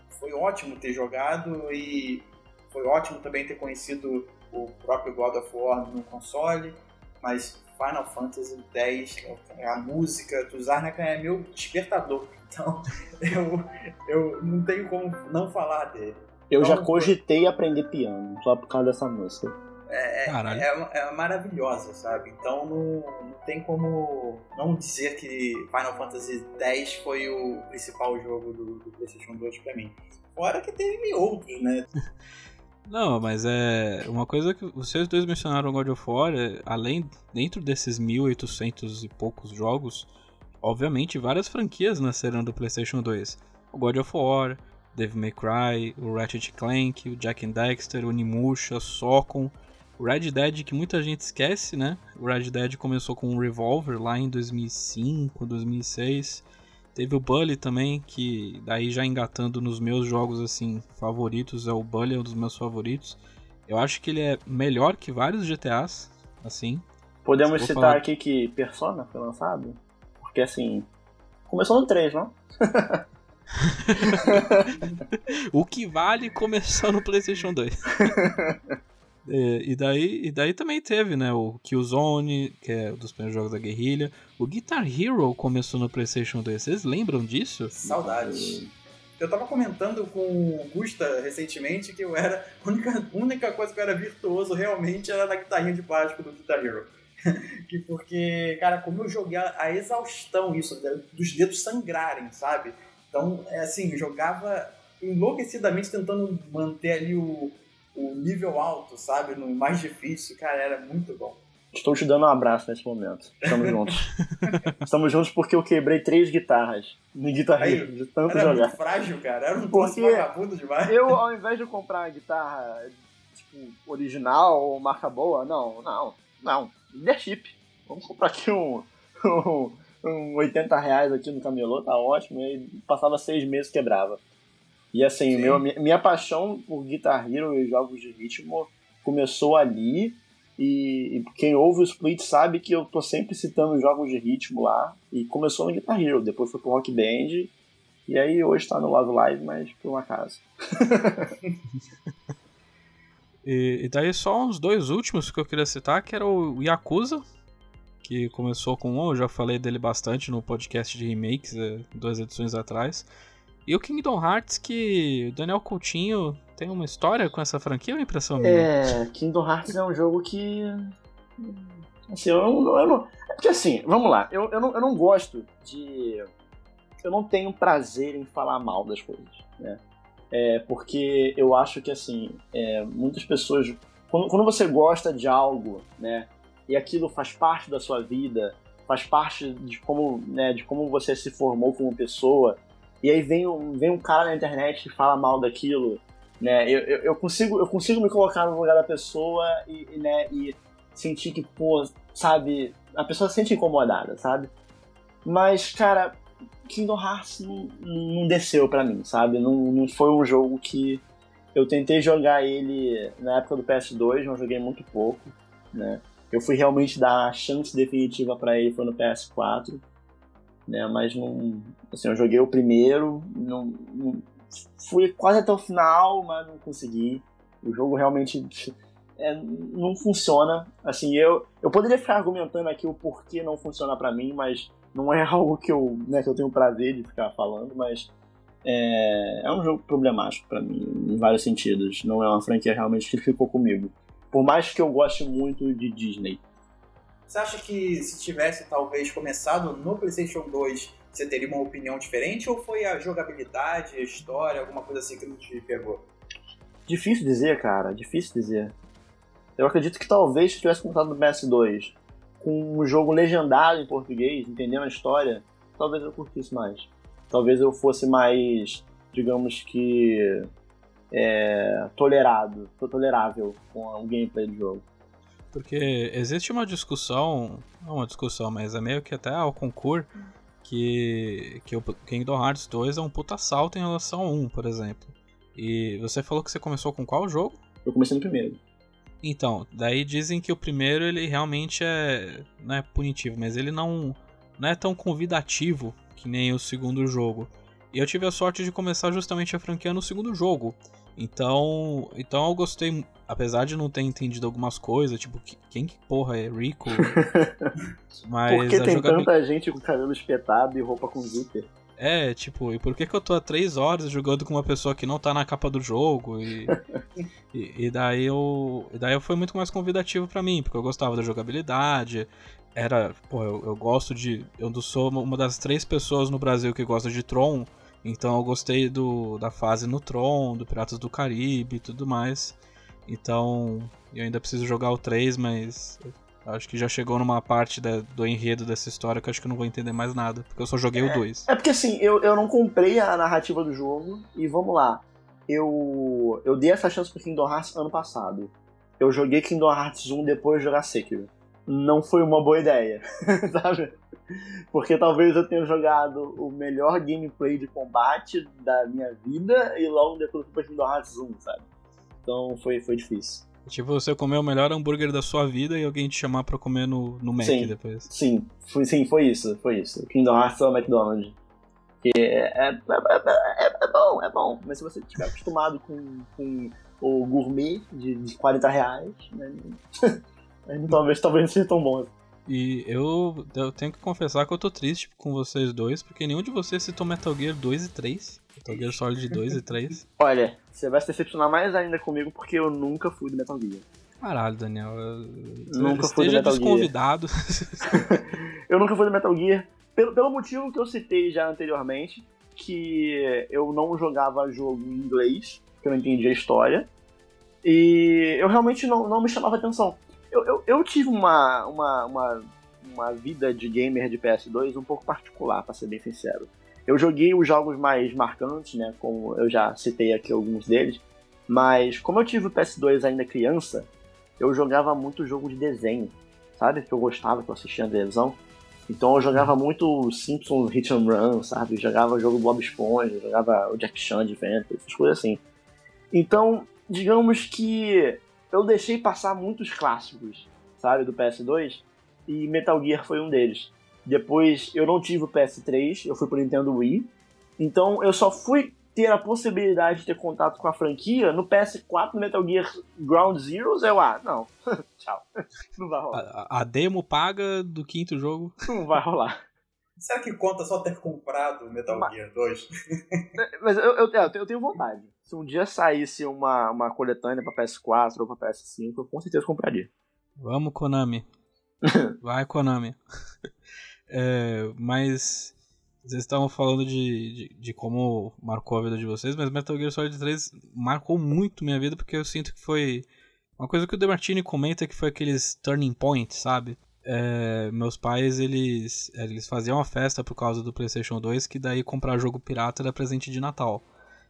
[SPEAKER 3] Foi ótimo ter jogado e foi ótimo também ter conhecido o próprio God of War no console, mas Final Fantasy X, a música do Zarnaka é meu despertador, então eu, eu não tenho como não falar dele.
[SPEAKER 4] Eu já cogitei aprender piano, só por causa dessa música.
[SPEAKER 3] É, é, é, é, maravilhosa, sabe? Então não, não tem como não dizer que Final Fantasy X foi o principal jogo do, do PlayStation 2 pra mim. Fora que teve outros, né?
[SPEAKER 2] Não, mas é uma coisa que vocês dois mencionaram God of War, é, além dentro desses 1800 e poucos jogos, obviamente várias franquias nasceram do PlayStation 2. O God of War, Devil May Cry, o Ratchet Clank, o Jack and Dexter, o Nimusha, Socon, o Red Dead que muita gente esquece, né? O Red Dead começou com um Revolver lá em 2005, 2006. Teve o Bully também, que daí já engatando nos meus jogos assim favoritos, é o Bully é um dos meus favoritos. Eu acho que ele é melhor que vários GTAs, assim.
[SPEAKER 4] Podemos citar falar... aqui que Persona foi lançado? Porque assim, começou no 3, não?
[SPEAKER 2] o que vale começou no PlayStation 2. É, e, daí, e daí também teve, né, o Killzone, que é um dos primeiros jogos da guerrilha. O Guitar Hero começou no PlayStation 2. Vocês lembram disso?
[SPEAKER 3] Saudades. Eu tava comentando com o Gusta recentemente que eu era. A única, única coisa que eu era virtuoso realmente era na guitarrinha de plástico do Guitar Hero. que porque, cara, como eu joguei a exaustão isso, dos dedos sangrarem, sabe? Então, é assim, jogava enlouquecidamente tentando manter ali o, o nível alto, sabe? No mais difícil, cara, era muito bom.
[SPEAKER 4] Estou te dando um abraço nesse momento. Estamos juntos. Estamos juntos porque eu quebrei três guitarras no guitarrista, de tanto
[SPEAKER 3] era
[SPEAKER 4] jogar.
[SPEAKER 3] Muito frágil, cara. Era um porque vagabundo demais.
[SPEAKER 4] Eu, ao invés de comprar uma guitarra tipo, original ou marca boa, não, não, não. Leadership. Vamos comprar aqui um, um, um 80 reais aqui no camelô, tá ótimo. E passava seis meses quebrava. E assim, meu, minha paixão por Guitar Hero e jogos de ritmo começou ali. E, e, quem ouve o Split sabe que eu tô sempre citando jogos de ritmo lá. E começou no Guitar Hero, depois foi pro Rock Band. E aí hoje tá no Love Live, mas por um acaso.
[SPEAKER 2] e, e daí só os dois últimos que eu queria citar, que era o Yakuza, que começou com um, eu já falei dele bastante no podcast de remakes, é, duas edições atrás. E o Kingdom Hearts, que o Daniel Coutinho tem uma história com essa franquia é impressão minha?
[SPEAKER 4] É, Kingdom Hearts é um jogo que. Assim, eu não. Eu não é porque assim, vamos lá, eu, eu, não, eu não gosto de. Eu não tenho prazer em falar mal das coisas, né? É, porque eu acho que, assim, é, muitas pessoas. Quando, quando você gosta de algo, né? E aquilo faz parte da sua vida, faz parte de como, né, de como você se formou como pessoa e aí vem um, vem um cara na internet e fala mal daquilo, né? Eu, eu, eu, consigo, eu consigo me colocar no lugar da pessoa e, e, né, e sentir que, pô, sabe, a pessoa se sente incomodada, sabe? Mas, cara, Kingdom Hearts não, não desceu para mim, sabe? Não, não foi um jogo que eu tentei jogar ele na época do PS2, não joguei muito pouco, né? Eu fui realmente dar a chance definitiva para ele foi no PS4 né? Mas não, assim, eu joguei o primeiro, não, não, fui quase até o final, mas não consegui. O jogo realmente é, não funciona. Assim, eu, eu poderia ficar argumentando aqui o porquê não funciona para mim, mas não é algo que eu, né, que eu tenho prazer de ficar falando, mas é, é um jogo problemático para mim, em vários sentidos. Não é uma franquia realmente que ficou comigo. Por mais que eu goste muito de Disney.
[SPEAKER 3] Você acha que se tivesse talvez começado no PlayStation 2, você teria uma opinião diferente ou foi a jogabilidade, a história, alguma coisa assim que não te pegou?
[SPEAKER 4] Difícil dizer, cara, difícil dizer. Eu acredito que talvez se tivesse começado no PS2 com um jogo legendado em português, entendendo a história, talvez eu curtisse mais. Talvez eu fosse mais, digamos que, é, tolerado, tolerável com o gameplay do jogo.
[SPEAKER 2] Porque existe uma discussão, não uma discussão, mas é meio que até ao concurso, que, que o Kingdom Hearts 2 é um puta salto em relação a 1, por exemplo. E você falou que você começou com qual jogo?
[SPEAKER 4] Eu comecei no primeiro.
[SPEAKER 2] Então, daí dizem que o primeiro ele realmente é não é punitivo, mas ele não não é tão convidativo que nem o segundo jogo. E eu tive a sorte de começar justamente a franquia no segundo jogo. Então, então eu gostei, apesar de não ter entendido algumas coisas, tipo, quem que porra é Rico?
[SPEAKER 4] Mas Por que tem jogabil... tanta gente com cabelo espetado e roupa com zíper?
[SPEAKER 2] É, tipo, e por que, que eu tô há três horas jogando com uma pessoa que não tá na capa do jogo? E, e, e, daí eu. E daí eu foi muito mais convidativo para mim, porque eu gostava da jogabilidade. Era. Pô, eu, eu gosto de. Eu sou uma das três pessoas no Brasil que gosta de Tron. Então eu gostei do, da fase no Tron, do Piratas do Caribe e tudo mais. Então eu ainda preciso jogar o 3, mas acho que já chegou numa parte da, do enredo dessa história que acho que eu não vou entender mais nada, porque eu só joguei
[SPEAKER 4] é,
[SPEAKER 2] o 2.
[SPEAKER 4] É porque assim, eu, eu não comprei a narrativa do jogo e vamos lá. Eu, eu dei essa chance pro Kingdom Hearts ano passado. Eu joguei Kingdom Hearts 1 depois de jogar Sekiro. Não foi uma boa ideia, sabe? Porque talvez eu tenha jogado o melhor gameplay de combate da minha vida e logo depois fui pra Kingdom Hearts 1, sabe? Então foi, foi difícil.
[SPEAKER 2] Tipo, você comer o melhor hambúrguer da sua vida e alguém te chamar pra comer no, no Mac
[SPEAKER 4] sim,
[SPEAKER 2] depois.
[SPEAKER 4] Sim, foi, sim, foi isso, foi isso. Kingdom Hearts ou McDonald's. Porque é, é, é, é, bom, é bom. Mas se você estiver acostumado com, com o gourmet de, de 40 reais, né? talvez, talvez não seja tão bom. Assim.
[SPEAKER 2] E eu, eu tenho que confessar que eu tô triste com vocês dois, porque nenhum de vocês citou Metal Gear 2 e 3. Metal Gear Solid 2 e 3.
[SPEAKER 4] Olha, você vai se decepcionar mais ainda comigo porque eu nunca fui do Metal Gear.
[SPEAKER 2] Caralho, Daniel.
[SPEAKER 4] Nunca fui do Metal
[SPEAKER 2] desconvidado.
[SPEAKER 4] Gear. eu nunca fui do Metal Gear. Pelo, pelo motivo que eu citei já anteriormente, que eu não jogava jogo em inglês, que eu não entendia a história. E eu realmente não, não me chamava atenção. Eu, eu, eu tive uma, uma, uma, uma vida de gamer de PS2 um pouco particular, para ser bem sincero. Eu joguei os jogos mais marcantes, né? Como eu já citei aqui alguns deles. Mas como eu tive o PS2 ainda criança, eu jogava muito jogo de desenho, sabe? Que eu gostava, que eu assistia a televisão. Então eu jogava muito Simpsons Hit and Run, sabe? Jogava o jogo Bob Esponja, jogava o Jack Chan de Adventure, essas coisas assim. Então, digamos que eu deixei passar muitos clássicos, sabe, do PS2, e Metal Gear foi um deles. Depois eu não tive o PS3, eu fui pro Nintendo Wii. Então eu só fui ter a possibilidade de ter contato com a franquia no PS4 no Metal Gear Ground Zeroes, eu, ah, não, tchau, não vai rolar.
[SPEAKER 2] A, a, demo paga do quinto jogo?
[SPEAKER 4] Não vai rolar.
[SPEAKER 3] Será que conta só ter comprado Metal mas, Gear 2?
[SPEAKER 4] mas eu, eu, eu, tenho vontade. Se um dia saísse uma, uma coletânea pra PS4 ou pra PS5, eu com certeza compraria.
[SPEAKER 2] Vamos, Konami. Vai, Konami. é, mas vocês estavam falando de, de, de, como marcou a vida de vocês, mas Metal Gear Solid 3 marcou muito minha vida porque eu sinto que foi uma coisa que o Demartini comenta que foi aqueles turning points, sabe? é, meus pais eles, eles faziam uma festa por causa do PlayStation 2 que daí comprar jogo pirata era presente de Natal.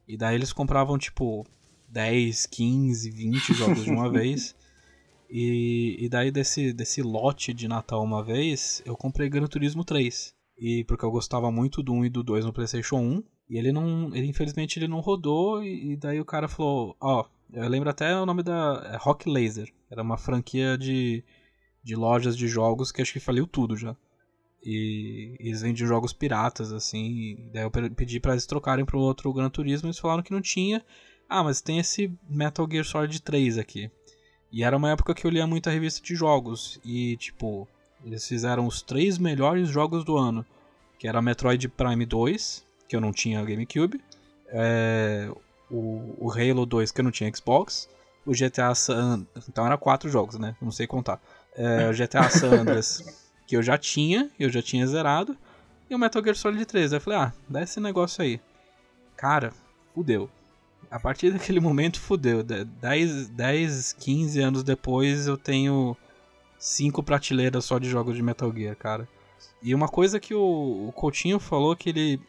[SPEAKER 2] E daí eles compravam tipo 10, 15, 20 jogos de uma vez. E, e daí desse, desse lote de Natal uma vez, eu comprei Gran Turismo 3. E porque eu gostava muito do 1 e do 2 no PlayStation 1. E ele não. Ele, infelizmente ele não rodou. E, e daí o cara falou: Ó, oh, eu lembro até o nome da. É Rock Laser. Era uma franquia de de lojas de jogos que acho que faliu tudo já. E eles vendem jogos piratas, assim. daí eu pedi para eles trocarem para outro Gran Turismo e eles falaram que não tinha. Ah, mas tem esse Metal Gear Solid 3 aqui. E era uma época que eu lia muita revista de jogos. E, tipo, eles fizeram os três melhores jogos do ano. Que era Metroid Prime 2, que eu não tinha GameCube. É, o, o Halo 2, que eu não tinha Xbox. O GTA San... Então era quatro jogos, né? Não sei contar é, o GTA San Andreas, que eu já tinha, eu já tinha zerado, e o Metal Gear Solid 3. Aí eu falei, ah, dá esse negócio aí. Cara, fudeu. A partir daquele momento, fudeu. 10, 10 15 anos depois, eu tenho cinco prateleiras só de jogos de Metal Gear, cara. E uma coisa que o, o Coutinho falou que ele,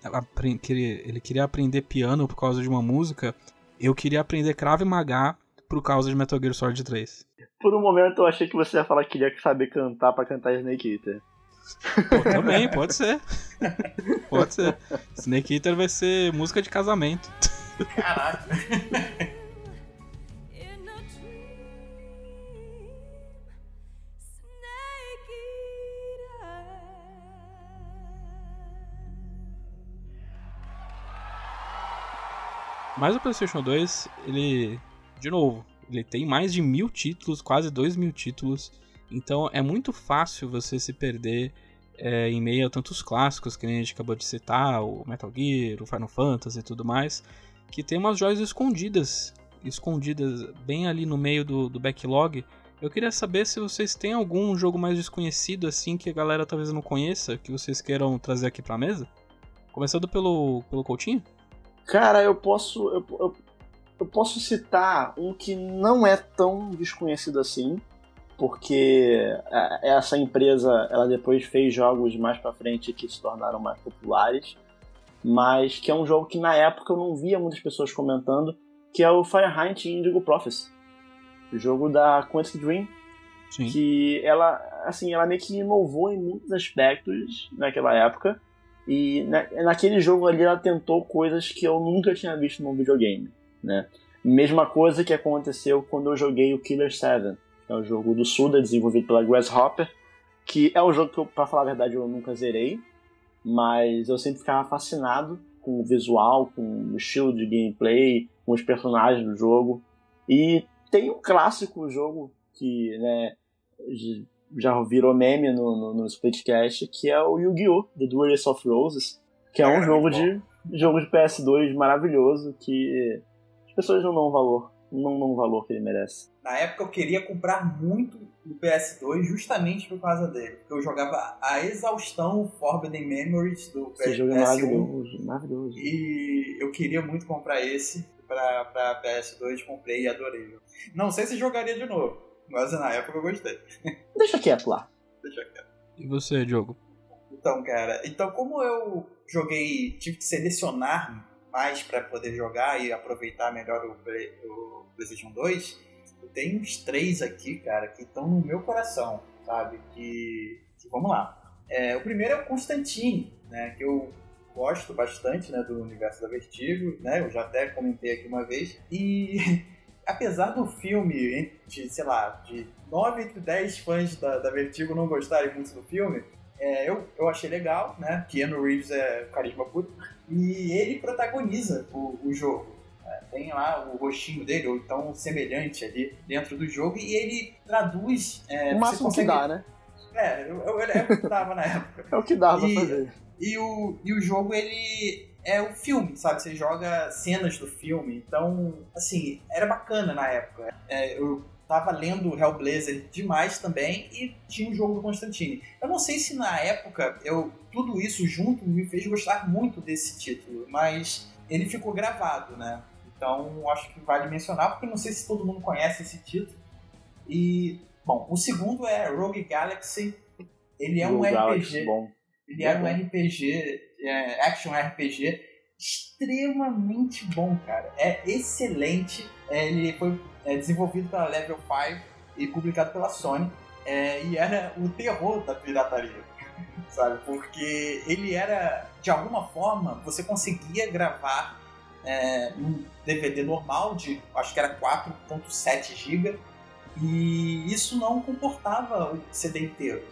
[SPEAKER 2] que ele, ele queria aprender piano por causa de uma música, eu queria aprender Krav Maga por causa de Metal Gear Solid 3.
[SPEAKER 4] Por um momento eu achei que você ia falar que queria saber cantar pra cantar Snake Eater.
[SPEAKER 2] Pô, também, pode ser. Pode ser. Snake Eater vai ser música de casamento.
[SPEAKER 3] Caraca.
[SPEAKER 2] Mas o PlayStation 2, ele. De novo, ele tem mais de mil títulos, quase dois mil títulos. Então é muito fácil você se perder é, em meio a tantos clássicos que a gente acabou de citar, o Metal Gear, o Final Fantasy e tudo mais, que tem umas joias escondidas, escondidas bem ali no meio do, do backlog. Eu queria saber se vocês têm algum jogo mais desconhecido assim que a galera talvez não conheça, que vocês queiram trazer aqui pra mesa. Começando pelo, pelo Coutinho?
[SPEAKER 4] Cara, eu posso. Eu, eu, eu posso citar um que não é tão desconhecido assim, porque é, essa empresa ela depois fez jogos mais para frente que se tornaram mais populares, mas que é um jogo que na época eu não via muitas pessoas comentando, que é o Firehunt Indigo Prophecy, o jogo da Quantic Dream, Sim. que ela assim ela meio que inovou em muitos aspectos naquela época e na, naquele jogo ali ela tentou coisas que eu nunca tinha visto num videogame né? Mesma coisa que aconteceu quando eu joguei o Killer 7, que é o jogo do Suda, desenvolvido pela Grasshopper, que é um jogo que, para falar a verdade, eu nunca zerei, mas eu sempre ficava fascinado com o visual, com o estilo de gameplay, com os personagens do jogo. E tem um clássico jogo que né, já virou meme no, no, no Splitcast, que é o Yu-Gi-Oh! The Duelist of Roses, que é um jogo de, jogo de PS2 maravilhoso que pessoas não dão valor, não dão o valor que ele merece.
[SPEAKER 3] Na época eu queria comprar muito o PS2 justamente por causa dele. Porque eu jogava a exaustão Forbidden Memories do
[SPEAKER 4] Esse PS1. jogo é maravilhoso, maravilhoso.
[SPEAKER 3] E eu queria muito comprar esse pra, pra PS2, comprei e adorei. Não sei se jogaria de novo, mas na época eu gostei.
[SPEAKER 4] Deixa quieto lá.
[SPEAKER 3] Deixa quieto.
[SPEAKER 2] E você, Diogo?
[SPEAKER 3] Então, cara, então como eu joguei, tive que selecionar mais para poder jogar e aproveitar melhor o, o PlayStation 2, eu tenho uns três aqui, cara, que estão no meu coração, sabe? Que, que vamos lá. É, o primeiro é o Constantine, né? Que eu gosto bastante, né? Do universo da Vertigo, né? Eu já até comentei aqui uma vez. E apesar do filme, de, sei lá, de 9 entre 10 fãs da, da Vertigo não gostarem muito do filme, é, eu, eu achei legal, né? Keanu Reeves é carisma puro. E ele protagoniza o, o jogo. É, tem lá o rostinho dele, ou então semelhante ali dentro do jogo, e ele traduz. É,
[SPEAKER 4] o máximo consegue... que dá, né?
[SPEAKER 3] É, eu, eu, é o que dava na época.
[SPEAKER 4] É o que dá pra fazer.
[SPEAKER 3] E o, e o jogo, ele é o filme, sabe? Você joga cenas do filme. Então, assim, era bacana na época. É, eu tava lendo Hellblazer demais também e tinha o jogo do Constantine. Eu não sei se na época eu tudo isso junto me fez gostar muito desse título, mas ele ficou gravado, né? Então acho que vale mencionar, porque não sei se todo mundo conhece esse título. E, bom, o segundo é Rogue Galaxy. Ele é Rogue um Galaxy, RPG. Bom. Ele é, é um RPG, é, action RPG, extremamente bom, cara. É excelente. É, ele foi é, desenvolvido pela Level 5 e publicado pela Sony. É, e era o terror da pirataria, sabe? Porque ele era, de alguma forma, você conseguia gravar é, um DVD normal de, acho que era 4.7 GB, e isso não comportava o CD inteiro,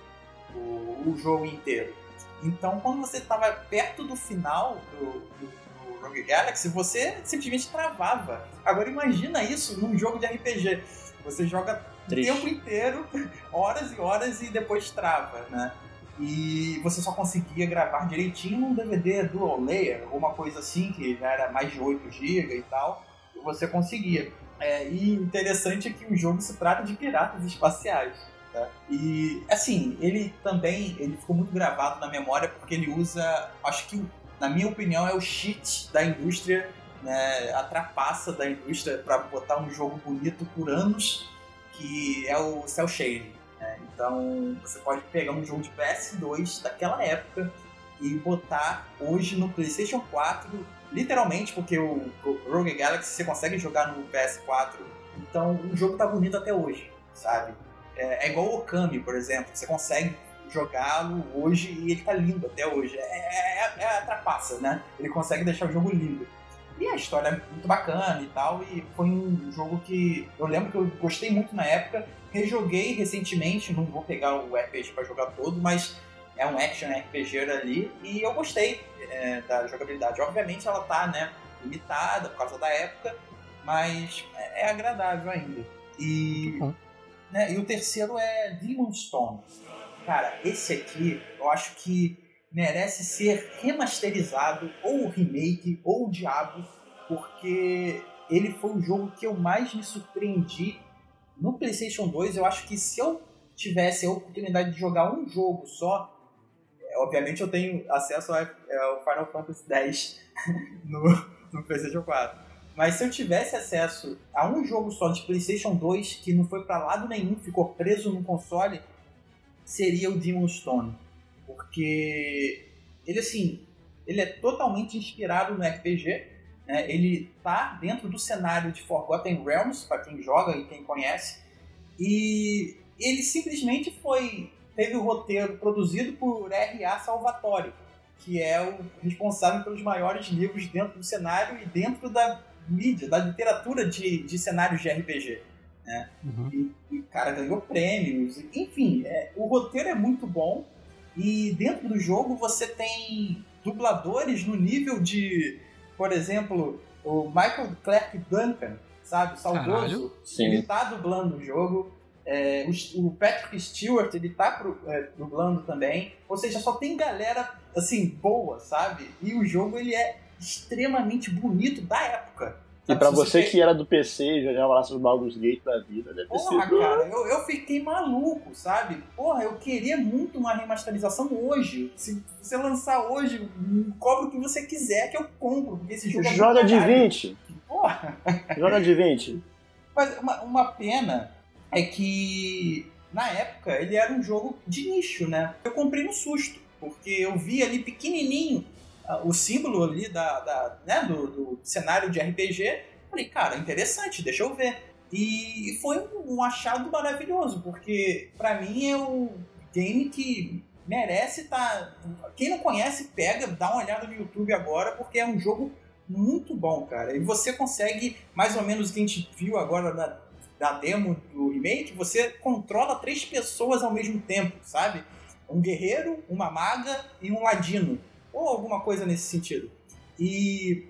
[SPEAKER 3] o, o jogo inteiro. Então, quando você estava perto do final do, do, do, Rogue Galaxy, você simplesmente travava. Agora, imagina isso num jogo de RPG. Você joga Triste. o tempo inteiro, horas e horas, e depois trava, né? E você só conseguia gravar direitinho num DVD dual layer, alguma coisa assim, que já era mais de 8 GB e tal. Você conseguia. É, e interessante é que o jogo se trata de piratas espaciais. Tá? E assim, ele também ele ficou muito gravado na memória porque ele usa, acho que na minha opinião é o cheat da indústria, né, a trapaça da indústria para botar um jogo bonito por anos, que é o Cell Shading. Né? Então você pode pegar um jogo de PS2 daquela época e botar hoje no PlayStation 4, literalmente, porque o, Rogue Galaxy você consegue jogar no PS4, então o jogo tá bonito até hoje, sabe? É, é igual o Okami, por exemplo. Você consegue jogá-lo hoje e ele tá lindo até hoje. É, é, é, é a trapaça, né? Ele consegue deixar o jogo lindo. E a história é muito bacana e tal, e foi um jogo que eu lembro que eu gostei muito na época. Rejoguei recentemente, não vou pegar o RPG para jogar todo, mas é um action RPG ali e eu gostei é, da jogabilidade. Obviamente ela tá, né, limitada por causa da época, mas é, agradável ainda. E né? E o terceiro é Demon Stone. Cara, esse aqui eu acho que merece ser remasterizado, ou remake, ou o diabo, porque ele foi o jogo que eu mais me surpreendi no PlayStation 2. Eu acho que se eu tivesse a oportunidade de jogar um jogo só, é, obviamente eu tenho acesso ao Final Fantasy X no, no PlayStation 4. Mas se eu tivesse acesso a um jogo só de PlayStation 2 que não foi para lado nenhum, ficou preso no console, seria o Demon Stone. Porque ele assim, ele é totalmente inspirado no RPG, né? Ele tá dentro do cenário de Forgotten Realms para quem joga e quem conhece. E ele simplesmente foi teve o roteiro produzido por R.A. Salvatore, que é o responsável pelos maiores livros dentro do cenário e dentro da mídia, da literatura de, de cenários de RPG. Né? Uhum. E, e, cara, ganhou prêmios. Enfim, é, o roteiro é muito bom. E dentro do jogo você tem dubladores no nível de, por exemplo, o Michael Clark Duncan, sabe? Saudoso. Ele tá dublando o jogo. É, o, o, Patrick Stewart, ele tá pro, é, dublando também. Ou seja, só tem galera, assim, boa, sabe? E o jogo, ele é extremamente bonito da época.
[SPEAKER 4] E pra você, que era do PC e jogava lá seus Baldur's Gate da vida, deve
[SPEAKER 3] Porra, sido... cara, eu, eu fiquei maluco, sabe? Porra, eu queria muito uma remasterização hoje. Se você lançar hoje, cobra o que você quiser que eu compro, porque esse jogo é
[SPEAKER 4] Joga de 20. Porra! Joga de 20.
[SPEAKER 3] Mas uma, uma pena é que, na época, ele era um jogo de nicho, né? Eu comprei no susto, porque eu vi ali pequenininho o símbolo ali da, da né, do, do, cenário de RPG. Falei, cara, interessante, deixa eu ver. E foi um achado maravilhoso, porque para mim é o game que merece estar. Tá... Quem não conhece, pega, dá uma olhada no YouTube agora, porque é um jogo muito bom, cara. E você consegue, mais ou menos o que a gente viu agora na, na demo do remake, você controla três pessoas ao mesmo tempo, sabe? Um guerreiro, uma maga e um ladino ou alguma coisa nesse sentido. E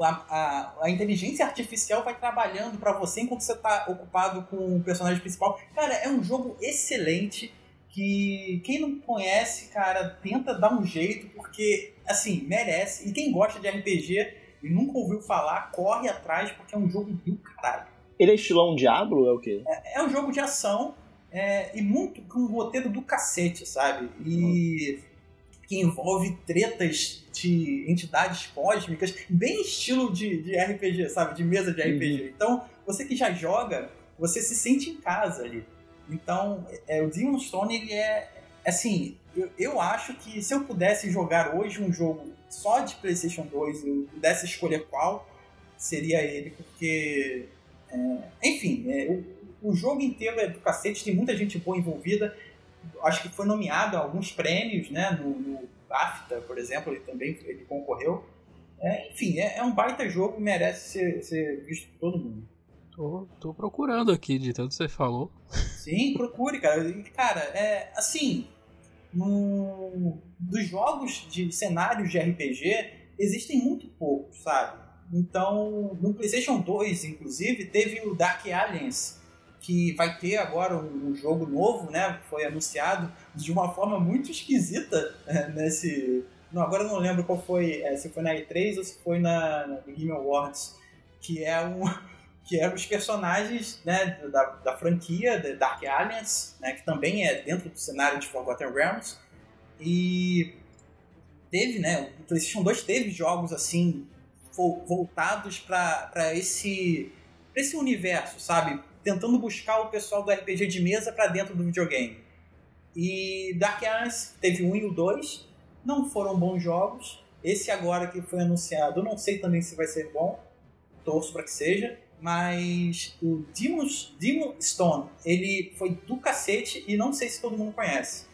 [SPEAKER 3] a, a, a inteligência artificial vai trabalhando para você enquanto você está ocupado com o personagem principal. Cara, é um jogo excelente que quem não conhece, cara, tenta dar um jeito, porque, assim, merece. E quem gosta de RPG e nunca ouviu falar, corre atrás, porque é um jogo do caralho.
[SPEAKER 4] Ele é estilão Diablo, é o quê?
[SPEAKER 3] É, é um jogo de ação é, e muito com um roteiro do cacete, sabe? E que envolve tretas de entidades cósmicas, bem estilo de, de RPG, sabe? De mesa de RPG. Uhum. Então, você que já joga, você se sente em casa ali. Então, é, o Demon Stone, ele é. Assim, eu, eu acho que se eu pudesse jogar hoje um jogo só de PlayStation 2 e eu pudesse escolher qual, seria ele, porque. É, enfim, é, o, o jogo inteiro é do cacete, tem muita gente boa envolvida acho que foi nomeado a alguns prêmios, né? No, no BAFTA, por exemplo, ele também ele concorreu. É, enfim, é, é, um baita jogo, merece ser, ser visto por todo mundo.
[SPEAKER 2] Tô, tô procurando aqui, de tanto que você falou.
[SPEAKER 3] Sim, procure, cara. Cara, é assim, no, dos jogos de cenários de RPG, existem muito poucos, sabe? Então, no PlayStation 2, inclusive, teve o Dark Alliance, que vai ter agora um, jogo novo, né? Foi anunciado de uma forma muito esquisita é, nesse. Não, agora eu não lembro qual foi, é, se foi na E3 ou se foi na, na Game Awards, que é um que eram os personagens né, da, da franquia da Dark Alliance, né, que também é dentro do cenário de Forgotten Realms. E teve, né, o PlayStation 2 teve jogos assim voltados para esse, esse universo, sabe? Tentando buscar o pessoal do RPG de mesa para dentro do videogame. E Dark Alliance teve um e o dois, não foram bons jogos. Esse agora que foi anunciado, não sei também se vai ser bom, torço para que seja. Mas o Demon's, Demon Stone, ele foi do cacete e não sei se todo mundo conhece.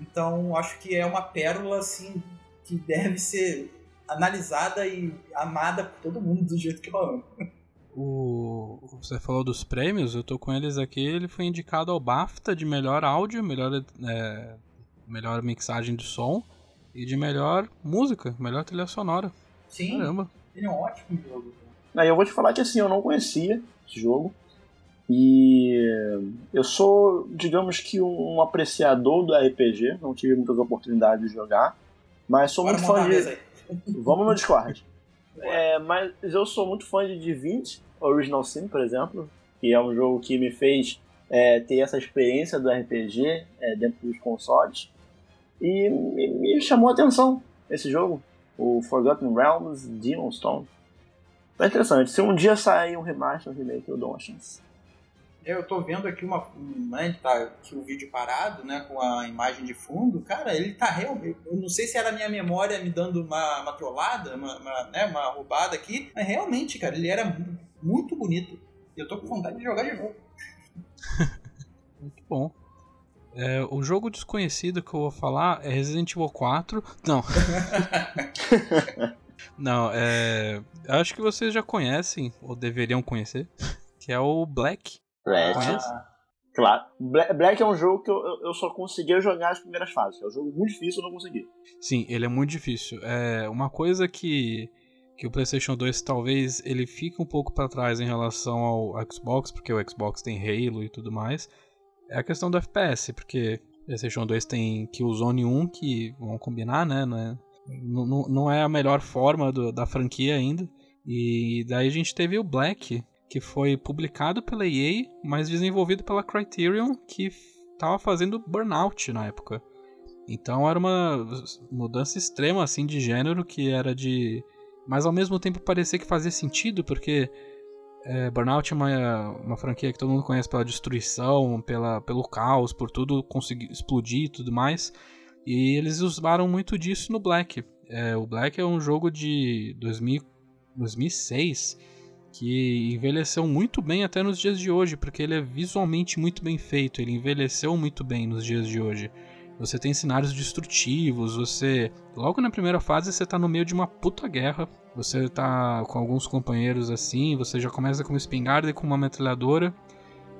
[SPEAKER 3] Então acho que é uma pérola assim que deve ser analisada e amada por todo mundo do jeito que eu amo.
[SPEAKER 2] O, você falou dos prêmios, eu tô com eles aqui. Ele foi indicado ao BAFTA de melhor áudio, melhor, é, melhor mixagem de som e de melhor música, melhor trilha sonora.
[SPEAKER 3] Sim. Caramba. Ele é um ótimo jogo.
[SPEAKER 4] Aí eu vou te falar que assim, eu não conhecia esse jogo. E eu sou, digamos que, um apreciador do RPG, não tive muitas oportunidades de jogar, mas sou muito fã de. Vamos no Discord. É, mas eu sou muito fã de Divinity Original Sin, por exemplo, que é um jogo que me fez é, ter essa experiência do RPG é, dentro dos consoles. E me, me, chamou a atenção esse jogo, o Forgotten Realms Demon Stone. Tá interessante. Se um dia sair um remaster, um remake, eu dou uma chance.
[SPEAKER 3] Eu tô vendo aqui uma. Né, tá aqui o vídeo parado, né? Com a imagem de fundo. Cara, ele tá realmente. Eu não sei se era a minha memória me dando uma, uma trollada, uma, uma, né, uma roubada aqui. Mas realmente, cara, ele era muito bonito. E eu tô com vontade de jogar de novo.
[SPEAKER 2] muito bom. É, o jogo desconhecido que eu vou falar é Resident Evil 4. Não. Não, é. Acho que vocês já conhecem, ou deveriam conhecer, que é o Black
[SPEAKER 4] Ratchet. Ah, Claro. Black é um jogo que eu, eu só conseguia jogar as primeiras fases. É um jogo muito difícil, eu não consegui.
[SPEAKER 2] Sim, ele é muito difícil. É uma coisa que, que o PlayStation 2 talvez ele fique um pouco para trás em relação ao Xbox, porque o Xbox tem Halo e tudo mais, é a questão do FPS, porque o PlayStation 2 tem Killzone 1, que vamos combinar, né? Não é, não, não é a melhor forma do, da franquia ainda. E daí a gente teve o Black, que foi publicado pela EA, mas desenvolvido pela Criterion, que estava fazendo Burnout na época. Então era uma mudança extrema assim de gênero que era de, mas ao mesmo tempo parecia que fazia sentido porque é, Burnout é uma, uma franquia que todo mundo conhece pela destruição, pela, pelo caos, por tudo conseguir explodir e tudo mais. E eles usaram muito disso no Black. É, o Black é um jogo de 2000, 2006 que envelheceu muito bem até nos dias de hoje, porque ele é visualmente muito bem feito, ele envelheceu muito bem nos dias de hoje. Você tem cenários destrutivos, você. Logo na primeira fase você tá no meio de uma puta guerra. Você tá com alguns companheiros assim, você já começa com uma espingarda e com uma metralhadora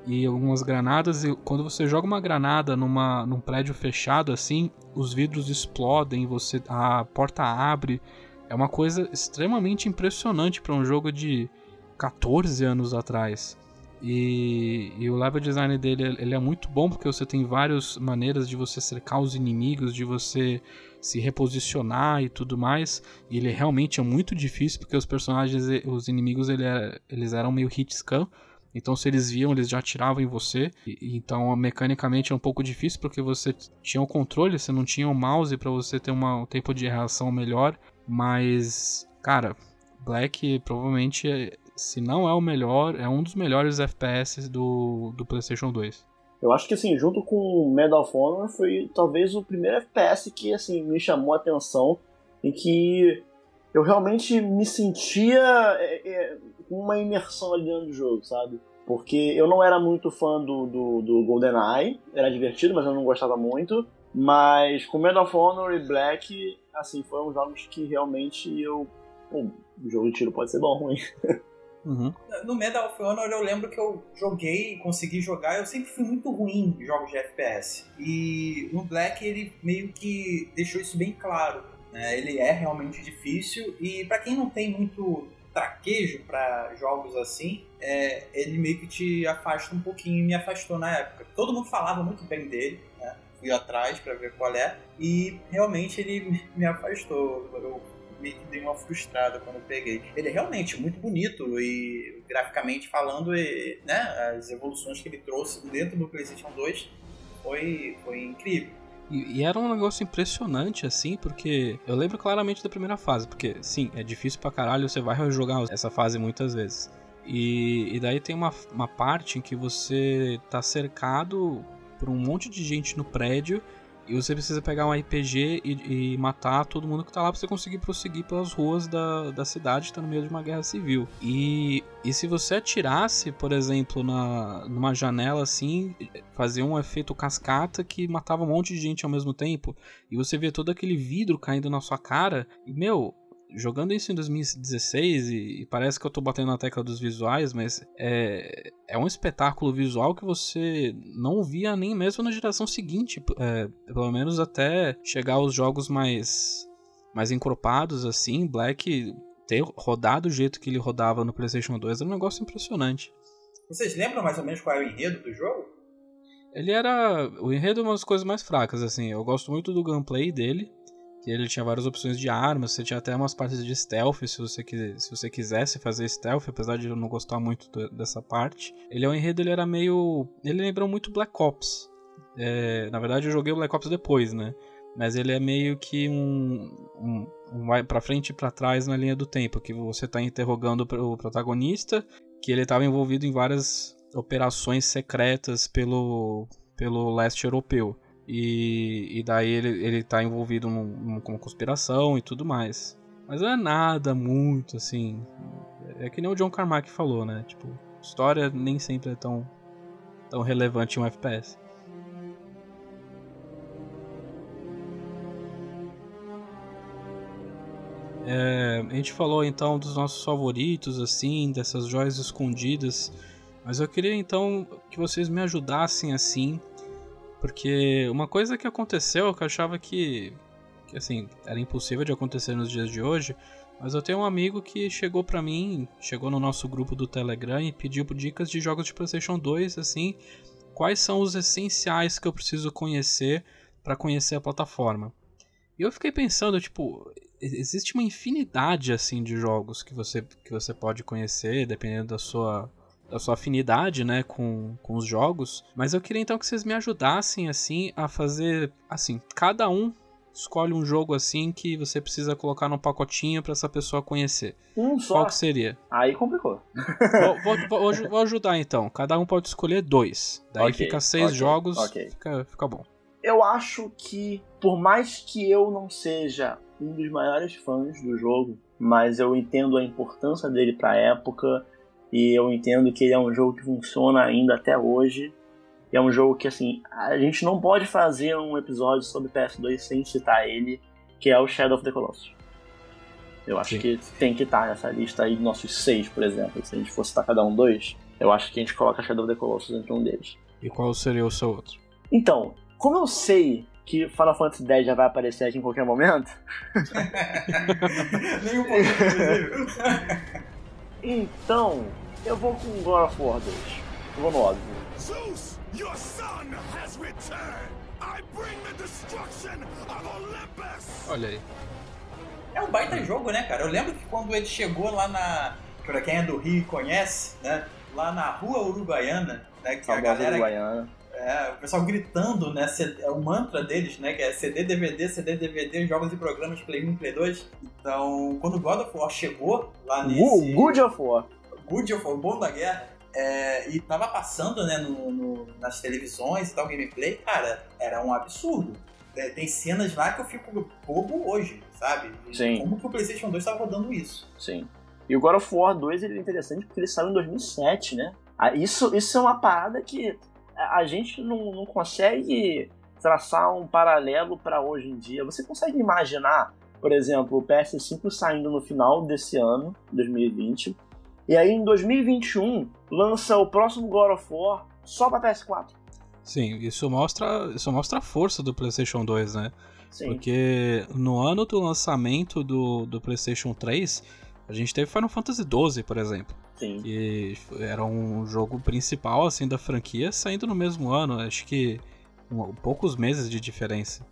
[SPEAKER 2] e algumas granadas. E quando você joga uma granada numa, num prédio fechado assim, os vidros explodem, você a porta abre. É uma coisa extremamente impressionante para um jogo de 14 anos atrás. E, e, o level design dele ele é muito bom porque você tem várias maneiras de você cercar os inimigos, de você se reposicionar e tudo mais. E ele realmente é muito difícil porque os personagens, os inimigos, ele é, eles eram meio hit scan. Então, se eles viam, eles já atiravam em você. E, então, mecanicamente é um pouco difícil porque você tinha o controle, você não tinha o mouse para você ter uma, um tempo de reação melhor. Mas, cara, Black provavelmente é, se não é o melhor, é um dos melhores FPS do, do PlayStation 2.
[SPEAKER 4] Eu acho que assim, junto com Medal of Honor, foi talvez o primeiro FPS que assim me chamou a atenção e que eu realmente me sentia é, é, com uma imersão ali dentro do jogo, sabe? Porque eu não era muito fã do, do, do GoldenEye, era divertido, mas eu não gostava muito. Mas com Medal of Honor e Black, assim, foram jogos que realmente eu. Bom, o jogo de tiro pode ser bom ruim.
[SPEAKER 3] Uhum. No Medal of Honor eu lembro que eu joguei, consegui jogar, eu sempre fui muito ruim em jogos de FPS. E no Black ele meio que deixou isso bem claro. Né? Ele é realmente difícil e para quem não tem muito traquejo para jogos assim, é, ele meio que te afasta um pouquinho e me afastou na época. Todo mundo falava muito bem dele, né? fui atrás para ver qual é e realmente ele me afastou. Eu meio que dei uma frustrada quando peguei. Ele é realmente muito bonito e graficamente falando, e, né, as evoluções que ele trouxe dentro do PlayStation 2 foi, foi incrível.
[SPEAKER 2] E, era um negócio impressionante, assim, porque eu lembro claramente da primeira fase, porque sim, é difícil pra caralho, você vai jogar essa fase muitas vezes. E, e daí tem uma, uma parte em que você tá cercado por um monte de gente no prédio e você precisa pegar um RPG e, e, matar todo mundo que tá lá pra você conseguir prosseguir pelas ruas da, da cidade que tá no meio de uma guerra civil. E, e se você atirasse, por exemplo, na, numa janela assim, fazia um efeito cascata que matava um monte de gente ao mesmo tempo. E você vê todo aquele vidro caindo na sua cara. E, meu, jogando isso em 2016 e, e, parece que eu tô batendo na tecla dos visuais, mas é, é um espetáculo visual que você não via nem mesmo na geração seguinte, é, pelo menos até chegar aos jogos mais mais encropados assim, Black ter rodado do jeito que ele rodava no PlayStation 2 era um negócio impressionante.
[SPEAKER 3] Vocês lembram mais ou menos qual é o enredo do jogo?
[SPEAKER 2] Ele era. O enredo é uma das coisas mais fracas, assim. Eu gosto muito do gameplay dele que ele tinha várias opções de armas, você tinha até umas partes de stealth se você, se você quisesse fazer stealth, apesar de eu não gostar muito dessa parte. Ele é um enredo, ele era meio. Ele lembrou muito Black Ops. É, na verdade, eu joguei o Black Ops depois, né? Mas ele é meio que um, um, um vai para frente e para trás na linha do tempo, que você tá interrogando o protagonista, que ele estava envolvido em várias operações secretas pelo, pelo leste europeu. E, e daí ele, ele tá envolvido num, num, com uma conspiração e tudo mais. Mas não é nada muito assim. É que nem o John Carmack falou, né? Tipo, história nem sempre é tão, tão relevante em um FPS. É, a gente falou então dos nossos favoritos, assim, dessas joias escondidas Mas eu queria então que vocês me ajudassem assim, porque uma coisa que aconteceu que eu achava que, que assim, era impossível de acontecer nos dias de hoje, mas eu tenho um amigo que chegou pra mim, chegou no nosso grupo do Telegram e pediu dicas de jogos de PlayStation 2, assim, quais são os essenciais que eu preciso conhecer para conhecer a plataforma. E eu fiquei pensando, tipo, existe uma infinidade assim de jogos que você, que você pode conhecer, dependendo da sua da sua afinidade, né, com, com os jogos, mas eu queria então que vocês me ajudassem assim a fazer assim, cada um escolhe um jogo assim que você precisa colocar num pacotinho para essa pessoa conhecer.
[SPEAKER 4] Um só.
[SPEAKER 2] Qual que seria?
[SPEAKER 4] Aí complicou.
[SPEAKER 2] Vou, vou, vou, vou ajudar então. Cada um pode escolher dois. Daí
[SPEAKER 4] Ok,
[SPEAKER 2] fica seis
[SPEAKER 4] ok,
[SPEAKER 2] jogos.
[SPEAKER 4] ok.
[SPEAKER 2] Fica, fica bom.
[SPEAKER 4] Eu acho que, por mais que eu não seja um dos maiores fãs do jogo, mas eu entendo a importância dele pra época e eu entendo que ele é um jogo que funciona ainda até hoje. E é um jogo que, assim, a gente não pode fazer um episódio sobre PS2 sem citar ele, que é o Shadow of the Colossus. Eu acho
[SPEAKER 2] Sim.
[SPEAKER 4] que tem que estar nessa lista aí, nossos seis, por exemplo. Se a gente fosse citar cada um dois, eu acho que a gente coloca Shadow of the Colossus entre um deles.
[SPEAKER 2] E qual seria o seu outro?
[SPEAKER 4] Então, como eu sei que Final Fantasy X já vai aparecer aqui em qualquer momento,
[SPEAKER 3] Nem um inclusive.
[SPEAKER 4] então eu vou com God of War 2. Eu vou no óbvio.
[SPEAKER 5] Zeus, your son has returned. I bring the destruction of Olympus.
[SPEAKER 2] Olha aí.
[SPEAKER 3] É um baita jogo, né, cara? Eu lembro que quando ele chegou lá na. Pra quem é do Rio e conhece, né? Lá na rua Uruguaiana, né? Que a
[SPEAKER 4] Saudosa
[SPEAKER 3] galera.
[SPEAKER 4] Uruguaiana.
[SPEAKER 3] É, o pessoal gritando, né? É o mantra deles, né? Que é CD, DVD, CD, DVD, jogos e programas Play 1 Play 2. Então, quando o God of War chegou lá nesse.
[SPEAKER 4] Gu- Good of War.
[SPEAKER 3] Good of War, bom da guerra. é, e tava passando, né, no, no- nas televisões e tal, gameplay, cara, era um absurdo. É, tem cenas lá que eu fico bobo hoje, sabe?
[SPEAKER 4] Sim.
[SPEAKER 3] Como que o PlayStation 2 tava rodando isso?
[SPEAKER 4] Sim. E o God of War 2 ele é interessante porque ele saiu em 2007, né? Ah, Isso, isso é uma parada que a gente não, não consegue traçar um paralelo para hoje em dia. Você consegue imaginar, por exemplo, o PS5 saindo no final desse ano, 2020, e aí em 2021 lança o próximo God of War só para PS4?
[SPEAKER 2] Sim, isso mostra, isso mostra a força do PlayStation 2, né?
[SPEAKER 4] Sim.
[SPEAKER 2] Porque no ano do lançamento do, do PlayStation 3, a gente teve Final Fantasy XII, por exemplo.
[SPEAKER 4] Sim.
[SPEAKER 2] que era um jogo principal assim da franquia saindo no mesmo ano, acho que um- poucos meses de diferença.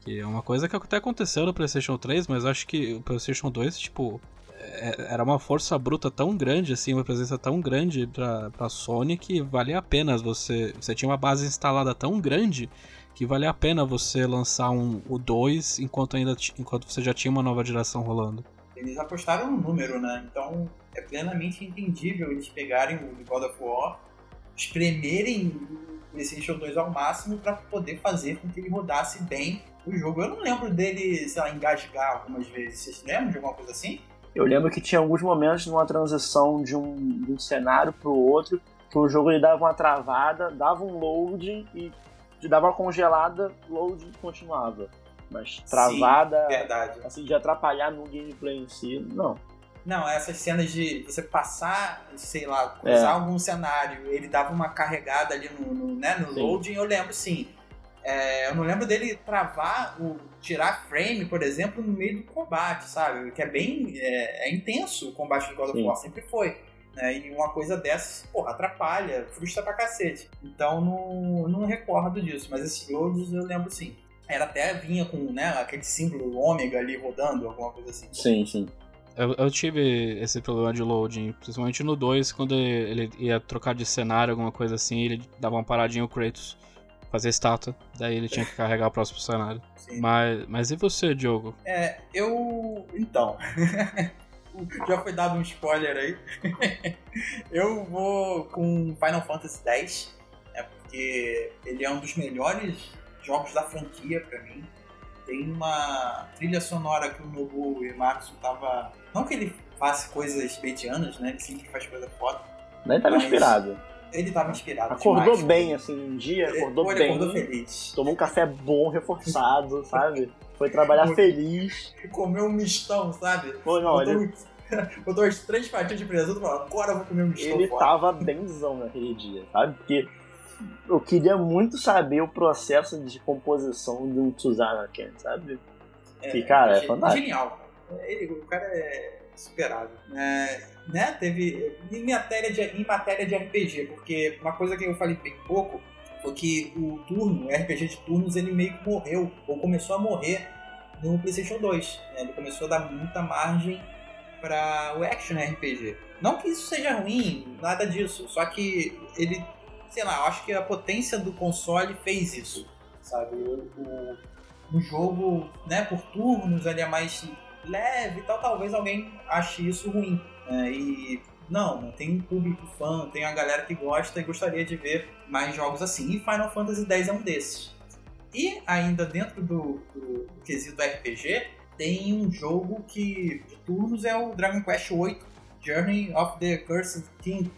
[SPEAKER 2] Que é uma coisa que até aconteceu no PlayStation 3, mas acho que o PlayStation 2, tipo, é- era uma força bruta tão grande, assim, uma presença tão grande pra, pra Sony que valia a pena você. Você tinha uma base instalada tão grande que valia a pena você lançar um, o 2 enquanto ainda enquanto você já tinha uma nova geração rolando.
[SPEAKER 3] Eles apostaram no número, né? Então é plenamente entendível eles pegarem o God of War, espremerem o PlayStation 2 ao máximo para poder fazer com que ele rodasse bem o jogo. Eu não lembro dele, sei lá, engasgar algumas vezes. Vocês lembram de alguma coisa assim?
[SPEAKER 4] Eu lembro que tinha alguns momentos numa transição de um, de um cenário pro outro, que o jogo ele dava uma travada, dava um load e dava uma congelada, load e continuava. Mas travada,
[SPEAKER 3] Verdade.
[SPEAKER 4] assim, de atrapalhar no gameplay em si, não.
[SPEAKER 3] Não, essas cenas de você passar, sei lá, cruzar
[SPEAKER 4] É.
[SPEAKER 3] algum cenário, ele dava uma carregada ali no, no, né, no
[SPEAKER 4] Sim.
[SPEAKER 3] loading, eu lembro sim. É, eu não lembro dele travar, o, tirar frame, por exemplo, no meio do combate, sabe? Que é bem. É, é intenso o combate do God of. War, sempre foi. né? E uma coisa dessas, porra, atrapalha, frustra pra cacete. Então não, não recordo disso, mas esses loads eu lembro sim. Era até vinha com né, aquele símbolo ômega ali rodando, alguma coisa assim.
[SPEAKER 4] Sim, sim.
[SPEAKER 2] Eu, eu tive esse problema de loading, principalmente no 2, quando ele ia trocar de cenário, alguma coisa assim, ele dava uma paradinha o Kratos, fazia estátua, daí ele tinha que carregar o próximo cenário.
[SPEAKER 3] Sim.
[SPEAKER 2] Mas, mas e você, Diogo?
[SPEAKER 3] É, eu. Então. Já foi dado um spoiler aí. eu vou com Final Fantasy X, né, porque ele é um dos melhores jogos da franquia pra mim. Tem uma trilha sonora que o Nobu Ematsu tava. Não que ele faça coisas medianas, né? Ele sempre faz coisa foda.
[SPEAKER 4] Daí tava
[SPEAKER 3] Mas-
[SPEAKER 4] inspirado.
[SPEAKER 3] Ele tava inspirado.
[SPEAKER 4] Acordou
[SPEAKER 3] demais.
[SPEAKER 4] bem, assim, um dia,
[SPEAKER 3] Ele-
[SPEAKER 4] acordou
[SPEAKER 3] ele
[SPEAKER 4] bem.
[SPEAKER 3] acordou feliz.
[SPEAKER 4] Tomou um café bom, reforçado, sabe? Foi trabalhar
[SPEAKER 3] Muito.
[SPEAKER 4] feliz.
[SPEAKER 3] Comeu um mistão, sabe?
[SPEAKER 4] Pô, não,
[SPEAKER 3] botou,
[SPEAKER 4] ele,
[SPEAKER 3] botou as três fatias de presunto e falou, agora eu vou comer um
[SPEAKER 4] Ele
[SPEAKER 3] estofado.
[SPEAKER 4] tava benzão naquele dia, sabe? Porque eu queria muito saber o processo de composição do Tsuzana Ken, sabe? que, cara, é
[SPEAKER 3] ge-
[SPEAKER 4] fantástico.
[SPEAKER 3] Genial. Ele, o cara é superável. É, né? Teve. Em matéria, de, em matéria de RPG, porque uma coisa que eu falei bem pouco foi que o turno, o RPG de turnos, ele meio que morreu, ou começou a morrer no PlayStation 2. né? Ele começou a dar muita margem para o Action RPG. Não que isso seja ruim, nada disso, só que ele, sei lá, eu acho que a potência do console fez isso, sabe? O, o, jogo, né, por turnos, ele é mais leve e tal, talvez alguém ache isso ruim. né? E não, não tem um público fã, tem a galera que gosta e gostaria de ver mais jogos assim. E Final Fantasy X é um desses. E ainda dentro do, do, do quesito RPG, tem um jogo que de turnos é o Dragon Quest VIII Journey of the Cursed King,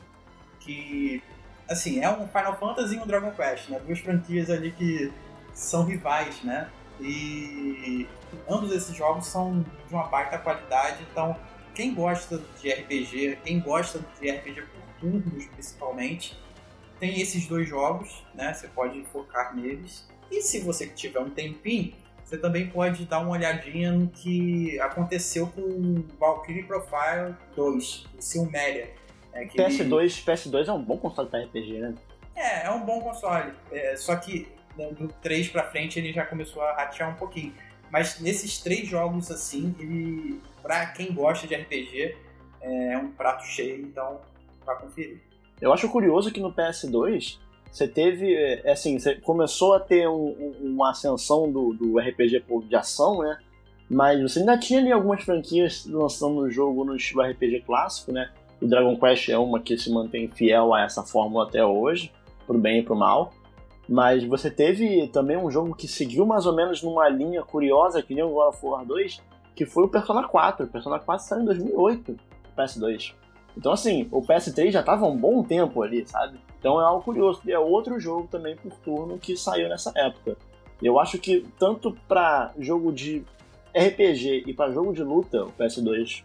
[SPEAKER 3] que assim é um Final Fantasy e um Dragon Quest, né? Duas franquias ali que são rivais, né? E ambos esses jogos são de uma baita qualidade, então quem gosta de RPG, quem gosta de RPG por turnos principalmente, tem esses dois jogos, né? Você pode focar neles. E se você tiver um tempinho, você também pode dar uma olhadinha no que aconteceu com Valkyrie Profile 2, o Silmeria. Que ele-
[SPEAKER 4] PS2, PS2 é um bom console pra RPG, né?
[SPEAKER 3] é, é um bom console. É, só que né, do 3 pra frente ele já começou a ratear um pouquinho. Mas nesses três jogos, assim, ele. Pra quem gosta de RPG, é um prato cheio, então pra conferir.
[SPEAKER 4] Eu acho curioso que no PS2 você teve, é, assim, você começou a ter um- um- uma ascensão do, do RPG de ação, né? Mas você ainda tinha ali algumas franquias lançando o jogo no estilo RPG clássico, né? O Dragon Quest é uma que se mantém fiel a essa fórmula até hoje, pro bem e pro mal. Mas você teve também um jogo que seguiu mais ou menos numa linha curiosa, que nem o God of War 2, que foi o Persona 4. O Persona 4 saiu em 2008, PS2. Então, assim, o PS3 já tava há um bom tempo ali, sabe? Então é algo curioso. E é outro jogo também por turno que saiu nessa época. Eu acho que tanto pra jogo de RPG e pra jogo de luta, o PS2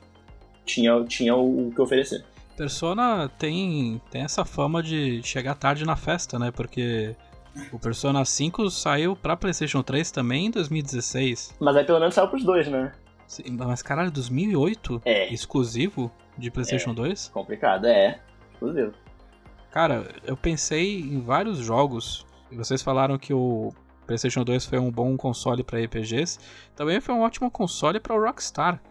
[SPEAKER 4] tinha, tinha o, o que oferecer.
[SPEAKER 2] Persona tem, tem essa fama de chegar tarde na festa, né? Porque o Persona 5 saiu pra PlayStation 3 também em 2016.
[SPEAKER 4] Mas aí pelo menos saiu pros dois, né?
[SPEAKER 2] Sim, Mas caralho, 2008?
[SPEAKER 4] É.
[SPEAKER 2] Exclusivo de PlayStation 2?
[SPEAKER 4] Complicado, é. Exclusivo.
[SPEAKER 2] Cara, eu pensei em vários jogos. E vocês falaram que o PlayStation 2 foi um bom console para RPGs. Também foi um ótimo console para o Rockstar,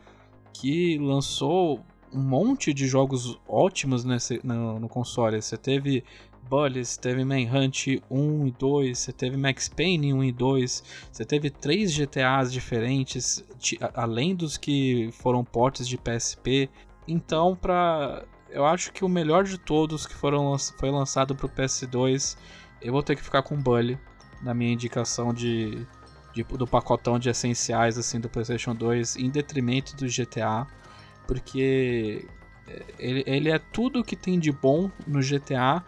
[SPEAKER 2] que lançou um monte de jogos ótimos nesse, no, no console. Você teve Bullies, teve Manhunt 1 e 2, você teve Max Payne 1 e 2, você teve três GTAs diferentes, a- além dos que foram portes de PSP. Então, pra, eu acho que o melhor de todos que foram foi lançado pro PS2, eu vou ter que ficar com o Bully na minha indicação de, de- do pacotão de essenciais assim do PlayStation 2, em detrimento do GTA, porque é, ele, ele é tudo que tem de bom no GTA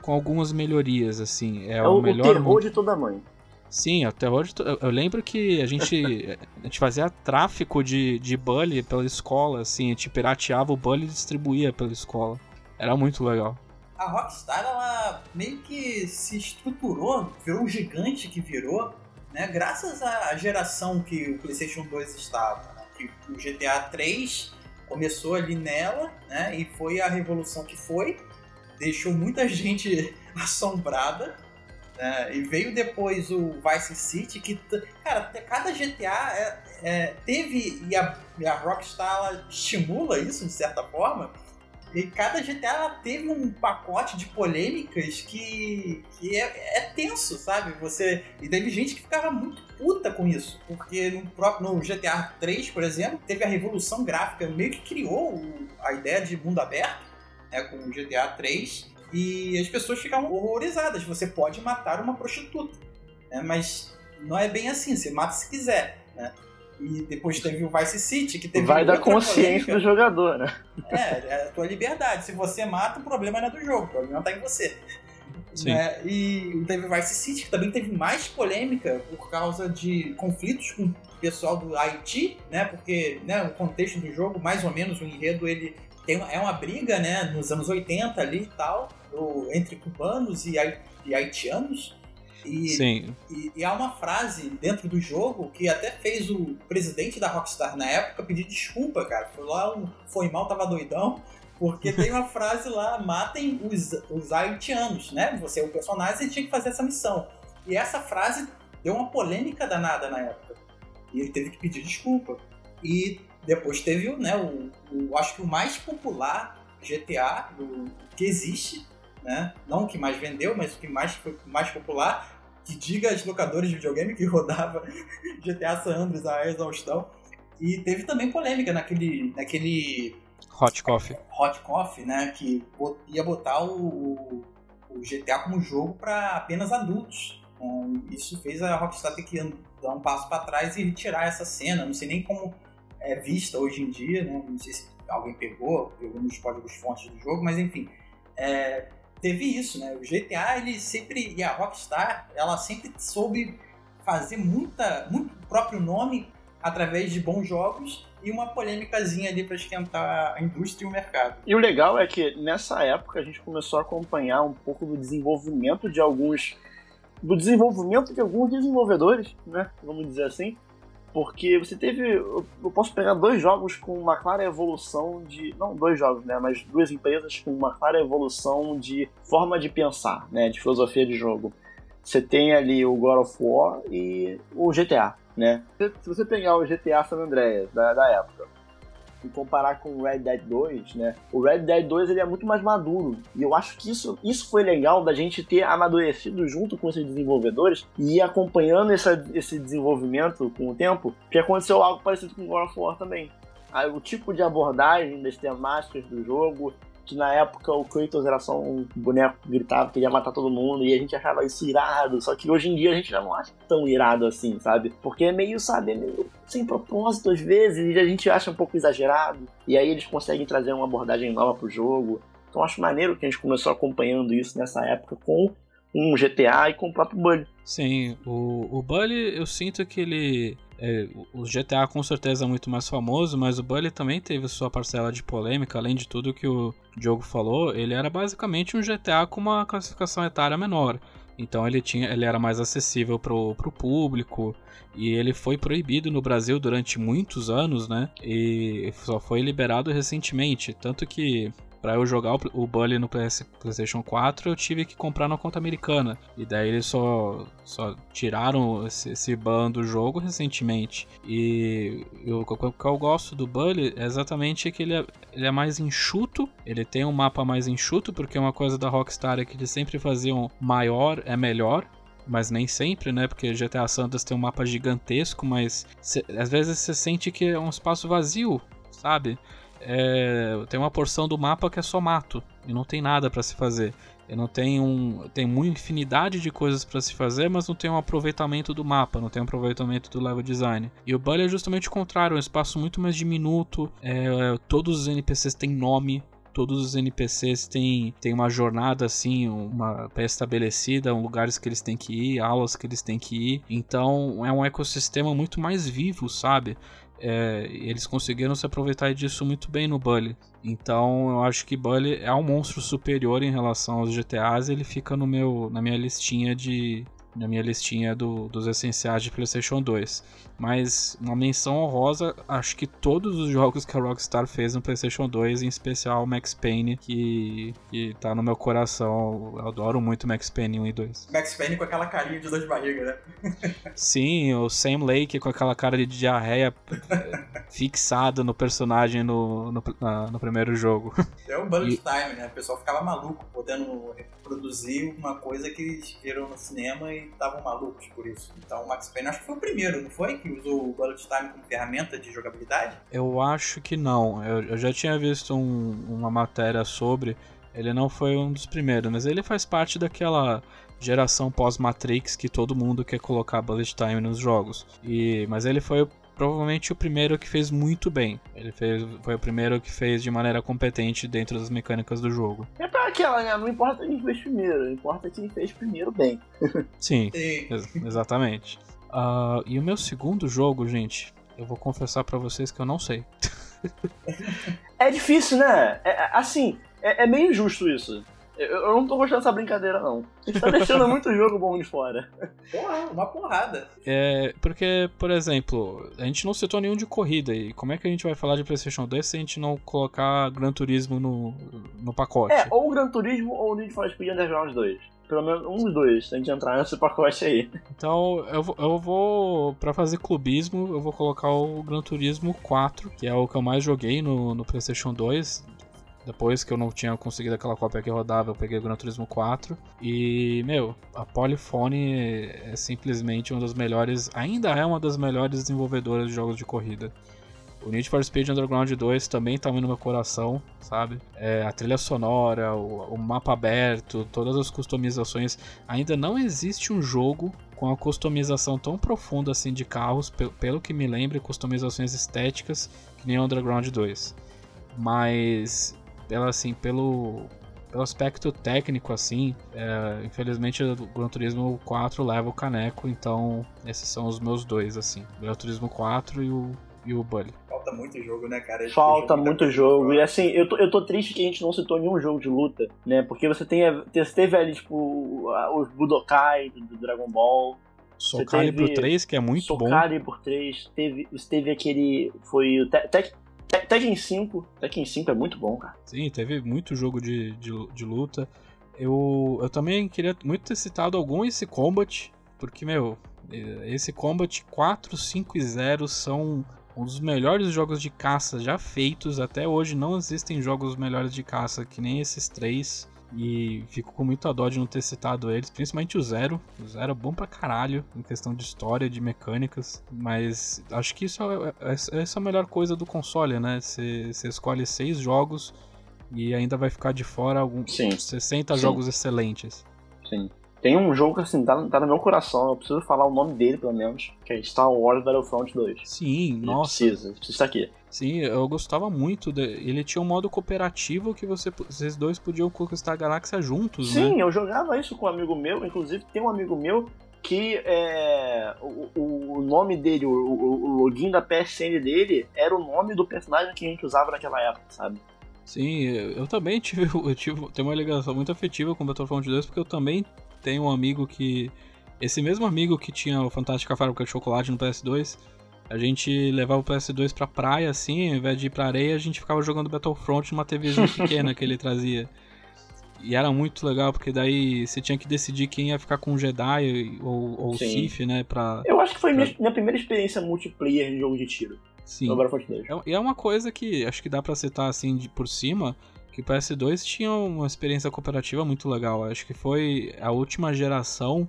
[SPEAKER 2] com algumas melhorias assim. É,
[SPEAKER 4] É,
[SPEAKER 2] o,
[SPEAKER 4] o, o
[SPEAKER 2] melhor
[SPEAKER 4] terror
[SPEAKER 2] mundo-
[SPEAKER 4] de toda mãe.
[SPEAKER 2] Sim, até hoje eu, eu lembro que a gente, a gente fazia tráfico de, de bully pela escola, assim, a gente pirateava o bully e distribuía pela escola. Era muito legal.
[SPEAKER 3] A Rockstar, ela meio que se estruturou, virou o gigante que virou, né? Graças à geração que o PlayStation 2 estava. né? Que o GTA 3 começou ali nela, né? E foi a revolução que foi. Deixou muita gente assombrada. né? E veio depois o Vice City, que, cara, cada GTA é- é, teve, e a, e a Rockstar estimula isso de certa forma, e cada GTA teve um pacote de polêmicas que, que é, é tenso, sabe? Você e teve gente que ficava muito puta com isso, porque no próprio no GTA 3, por exemplo, teve a revolução gráfica, meio que criou a ideia de mundo aberto, né, com o GTA 3, e as pessoas ficavam horrorizadas. Você pode matar uma prostituta, né? Mas não é bem assim. Você mata se quiser, né? E depois teve o Vice City, que teve
[SPEAKER 4] Vai da consciência
[SPEAKER 3] polêmica.
[SPEAKER 4] do jogador, né?
[SPEAKER 3] É, é a tua liberdade. Se você mata, o problema não é do jogo, o problema tá em você.
[SPEAKER 2] Sim.
[SPEAKER 3] Né? E teve Vice City, que também teve mais polêmica por causa de conflitos com o pessoal do Haiti, né? Porque né, o contexto do jogo, mais ou menos, o enredo, ele tem, uma- é uma briga, né? Nos anos 80 ali e tal, do- entre cubanos e, e haitianos. E,
[SPEAKER 2] Sim.
[SPEAKER 3] e, e há uma frase dentro do jogo que até fez o presidente da Rockstar na época pedir desculpa, cara. Foi lá, um, foi mal, tava doidão. Porque tem uma frase lá, matem os, os haitianos, né? Você é o personagem e tinha que fazer essa missão. E essa frase deu uma polêmica danada na época. E ele teve que pedir desculpa. E depois teve o, né, o, o acho que o mais popular GTA do, que existe, né? Não o que mais vendeu, mas o que mais foi mais popular, que diga as locadoras de videogame que rodava GTA San Andreas a exaustão. E teve também polêmica naquele, naquele
[SPEAKER 2] Hot Coffee.
[SPEAKER 3] Hot Coffee, né? Que ia botar o, o- o GTA como jogo para apenas adultos. Então, isso fez a Rockstar ter que dar um passo para trás e retirar essa cena. Não sei nem como é vista hoje em dia, né? Não sei se alguém pegou, pegou nos códigos fontes do jogo, mas enfim. É, teve isso, né? O GTA, ele sempre. E a Rockstar, ela sempre soube fazer muita, muito próprio nome através de bons jogos e uma polêmicazinha ali para esquentar a indústria e o mercado.
[SPEAKER 4] E o legal é que nessa época a gente começou a acompanhar um pouco do desenvolvimento de alguns. do desenvolvimento de alguns desenvolvedores, né? Vamos dizer assim. Porque você teve. Eu posso pegar dois jogos com uma clara evolução de. Não dois jogos, né? Mas duas empresas com uma clara evolução de forma de pensar, né? De filosofia de jogo. Você tem ali o God of War e o GTA, né? Se você pegar o GTA San Andreas da, da época e comparar com o Red Dead 2, né? O Red Dead 2 ele é muito mais maduro. E eu acho que isso, isso foi legal da gente ter amadurecido junto com esses desenvolvedores e ir acompanhando essa, esse desenvolvimento com o tempo, que aconteceu algo parecido com o God of War também. Aí, o tipo de abordagem das temáticas do jogo, que na época o Kratos era só um boneco que gritava, queria matar todo mundo, e a gente achava isso irado, só que hoje em dia a gente já não acha tão irado assim, sabe? Porque é meio, sabe, é meio sem propósito às vezes, e a gente acha um pouco exagerado, e aí eles conseguem trazer uma abordagem nova pro jogo. Então acho maneiro que a gente começou acompanhando isso nessa época com um GTA e com o próprio Bully.
[SPEAKER 2] Sim, o, o Bully eu sinto que ele. É, o GTA com certeza é muito mais famoso, mas o Bully também teve sua parcela de polêmica, além de tudo que o Diogo falou, ele era basicamente um GTA com uma classificação etária menor. Então ele, tinha, ele era mais acessível pro, pro público e ele foi proibido no Brasil durante muitos anos, né? E só foi liberado recentemente. Tanto que Pra eu jogar o, o Bully no PS, PlayStation 4, eu tive que comprar na conta americana. E daí eles só, só tiraram esse, esse ban do jogo recentemente. E o que eu gosto do Bully é exatamente que ele é, ele é mais enxuto. Ele tem um mapa mais enxuto, porque uma coisa da Rockstar é que eles sempre faziam maior é melhor mas nem sempre, né? Porque GTA Santos tem um mapa gigantesco, mas cê- às vezes você sente que é um espaço vazio, sabe? É, tem uma porção do mapa que é só mato e não tem nada pra se fazer. E não tem um, tem uma infinidade de coisas pra se fazer, mas não tem um aproveitamento do mapa, não tem um aproveitamento do level design. E o Bully é justamente o contrário, é um espaço muito mais diminuto. é, todos os NPCs têm nome, todos os NPCs têm, têm uma jornada assim, uma pré-estabelecida, lugares que eles têm que ir, aulas que eles têm que ir. Então é um ecossistema muito mais vivo, sabe? É, eles conseguiram se aproveitar disso muito bem no Bully. Então eu acho que Bully é um monstro superior em relação aos GTAs. Ele fica no meu, na minha listinha de na minha listinha do- dos essenciais de PlayStation 2. Mas uma menção honrosa, acho que todos os jogos que a Rockstar fez no PlayStation 2, em especial Max Payne, que, que tá no meu coração. Eu adoro muito Max Payne 1 e 2.
[SPEAKER 3] Max Payne com aquela carinha de dor de barriga, né?
[SPEAKER 2] Sim, o Sam Lake com aquela cara de diarreia eh, fixada no personagem no, no, na- no primeiro jogo.
[SPEAKER 3] É o bullet
[SPEAKER 2] E-
[SPEAKER 3] time, né? O pessoal ficava maluco podendo reproduzir uma coisa que eles viram no cinema e estavam malucos por isso. Então o Max Payne acho que foi o primeiro, não foi? Que usou o bullet time como ferramenta de jogabilidade?
[SPEAKER 2] Eu acho que não. Eu, eu já tinha visto um- uma matéria sobre. Ele não foi um dos primeiros, mas ele faz parte daquela geração pós-Matrix que todo mundo quer colocar bullet time nos jogos. E, mas ele foi provavelmente o primeiro que fez muito bem. Ele fez, foi o primeiro que fez de maneira competente dentro das mecânicas do jogo.
[SPEAKER 4] É pra aquela, né? Não importa quem fez primeiro, importa quem fez primeiro bem.
[SPEAKER 2] Sim,
[SPEAKER 3] Sim.
[SPEAKER 2] ex- exatamente. Ah, e o meu segundo jogo, gente, eu vou confessar pra vocês que eu não sei.
[SPEAKER 4] É difícil, né? É- é- assim, é, é meio injusto isso. Eu, eu não tô gostando dessa brincadeira, não. A gente tá deixando muito jogo bom de fora.
[SPEAKER 3] Porra, uma porrada.
[SPEAKER 2] É, porque, por exemplo, a gente não citou nenhum de corrida e como é que a gente vai falar de PlayStation 2 se a gente não colocar Gran Turismo no, no pacote?
[SPEAKER 4] É, ou Gran Turismo ou o Need for Speed Underground 2. Pelo menos um dois tem que entrar nesse pacote aí.
[SPEAKER 2] Então eu, eu vou, pra fazer clubismo, eu vou colocar o Gran Turismo 4, que é o que eu mais joguei no, no PlayStation 2. Depois que eu não tinha conseguido aquela cópia que rodava, eu peguei o Gran Turismo 4. E, meu, a Polyphony é simplesmente uma das melhores, ainda é uma das melhores desenvolvedoras de jogos de corrida. O Need for Speed Underground 2 também tá no meu coração, sabe? É, a trilha sonora, o, o mapa aberto, todas as customizações. Ainda não existe um jogo com a customização tão profunda assim de carros, pe- pelo que me lembro, customizações estéticas, que nem Underground 2. Mas, pela, assim, pelo, pelo aspecto técnico, assim, é, infelizmente o Gran Turismo 4 leva o caneco, então esses são os meus dois, assim. Gran Turismo 4 e o, e o Bully.
[SPEAKER 3] Falta muito jogo, né, cara? A gente
[SPEAKER 4] Falta
[SPEAKER 3] deixou muita
[SPEAKER 4] muito jogo. E assim, eu tô, eu tô triste que a gente não citou nenhum jogo de luta, né? Porque você tem, você teve ali, tipo, os Budokai do, do Dragon Ball,
[SPEAKER 2] Soul
[SPEAKER 4] Você teve
[SPEAKER 2] Calibur 3, que é muito
[SPEAKER 4] Soul
[SPEAKER 2] bom.
[SPEAKER 4] Calibur 3, teve, você teve aquele. Foi o Te- Te- Te- Tekken 5. Tekken 5 é muito bom, cara.
[SPEAKER 2] Sim, teve muito jogo de, de, de luta. Eu, eu também queria muito ter citado algum esse Combat, porque, meu, esse Combat 4, 5 e 0 são um dos melhores jogos de caça já feitos. Até hoje não existem jogos melhores de caça que nem esses três. E fico com muita dó de não ter citado eles, principalmente o Zero. O Zero é bom pra caralho em questão de história, de mecânicas. Mas acho que isso é, é- essa é a melhor coisa do console, né? Você escolhe seis jogos e ainda vai ficar de fora alguns
[SPEAKER 4] Sim.
[SPEAKER 2] 60
[SPEAKER 4] Sim.
[SPEAKER 2] jogos excelentes.
[SPEAKER 4] Sim. Tem um jogo que assim, tá, tá no meu coração, eu preciso falar o nome dele, pelo menos, que é Star Wars Battlefront 2.
[SPEAKER 2] Sim,
[SPEAKER 4] Ele
[SPEAKER 2] nossa.
[SPEAKER 4] Precisa, precisa estar aqui.
[SPEAKER 2] Sim, eu gostava muito. De... Ele tinha um modo cooperativo que você, vocês dois podiam conquistar a galáxia juntos, né?
[SPEAKER 4] Sim, eu jogava isso com um amigo meu, inclusive tem um amigo meu que é, o, o- nome dele, o, o- login da PSN dele era o nome do personagem que a gente usava naquela época, sabe?
[SPEAKER 2] Sim, eu eu também tive, eu tive tenho uma ligação muito afetiva com Battlefront 2, porque eu também tenho um amigo que. Esse mesmo amigo que tinha o Fantástica Fábrica de Chocolate no PS2, a gente levava o PS2 pra praia, assim, ao invés de ir pra areia, a gente ficava jogando Battlefront numa TVzinha pequena que ele trazia. E era muito legal, porque daí você tinha que decidir quem ia ficar com o Jedi ou, ou o
[SPEAKER 4] Sim.
[SPEAKER 2] Sith, né? Pra.
[SPEAKER 4] Eu acho que foi minha, minha primeira experiência multiplayer em jogo de tiro,
[SPEAKER 2] Sim.
[SPEAKER 4] no Battlefront 2.
[SPEAKER 2] É- E é uma coisa que acho que dá pra citar assim de por cima, que o PS2 tinha uma experiência cooperativa muito legal. Acho que foi a última geração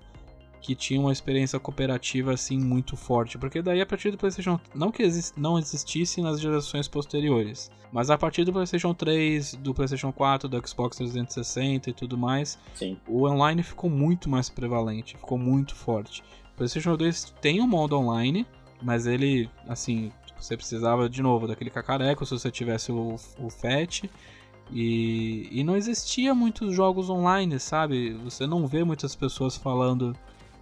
[SPEAKER 2] que tinha uma experiência cooperativa assim muito forte, porque daí a partir do PlayStation, não que exis- não existisse nas gerações posteriores, mas a partir do PlayStation 3, do PlayStation 4, do Xbox 360 e tudo mais,
[SPEAKER 4] Sim.
[SPEAKER 2] o online ficou muito mais prevalente, ficou muito forte. O PlayStation 2 tem um modo online, mas ele, assim, você precisava de novo daquele cacareco se você tivesse o, o FAT. E, e não existia muitos jogos online, sabe? Você não vê muitas pessoas falando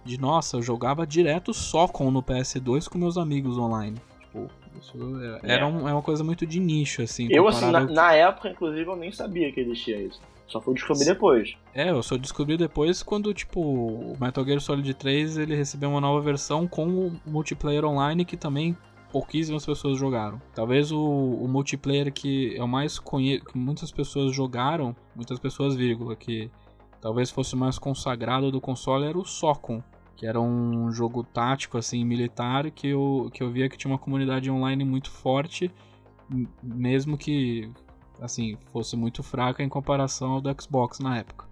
[SPEAKER 2] de nossa, eu jogava direto Socom no PS2 com meus amigos online. Tipo, isso é, era um- é uma coisa muito de nicho, assim.
[SPEAKER 4] Eu, assim, na, na época, inclusive, eu nem sabia que existia isso. Só fui descobrir depois.
[SPEAKER 2] É, eu só descobri depois quando, tipo, o Metal Gear Solid 3 ele recebeu uma nova versão com o multiplayer online que também pouquíssimas pessoas jogaram. Talvez o, o multiplayer que eu mais conheço, que muitas pessoas jogaram, muitas pessoas, vírgula, que talvez fosse mais consagrado do console era o Socom, que era um jogo tático, assim, militar, que eu, que eu via que tinha uma comunidade online muito forte, mesmo que assim, fosse muito fraca em comparação ao do Xbox na época.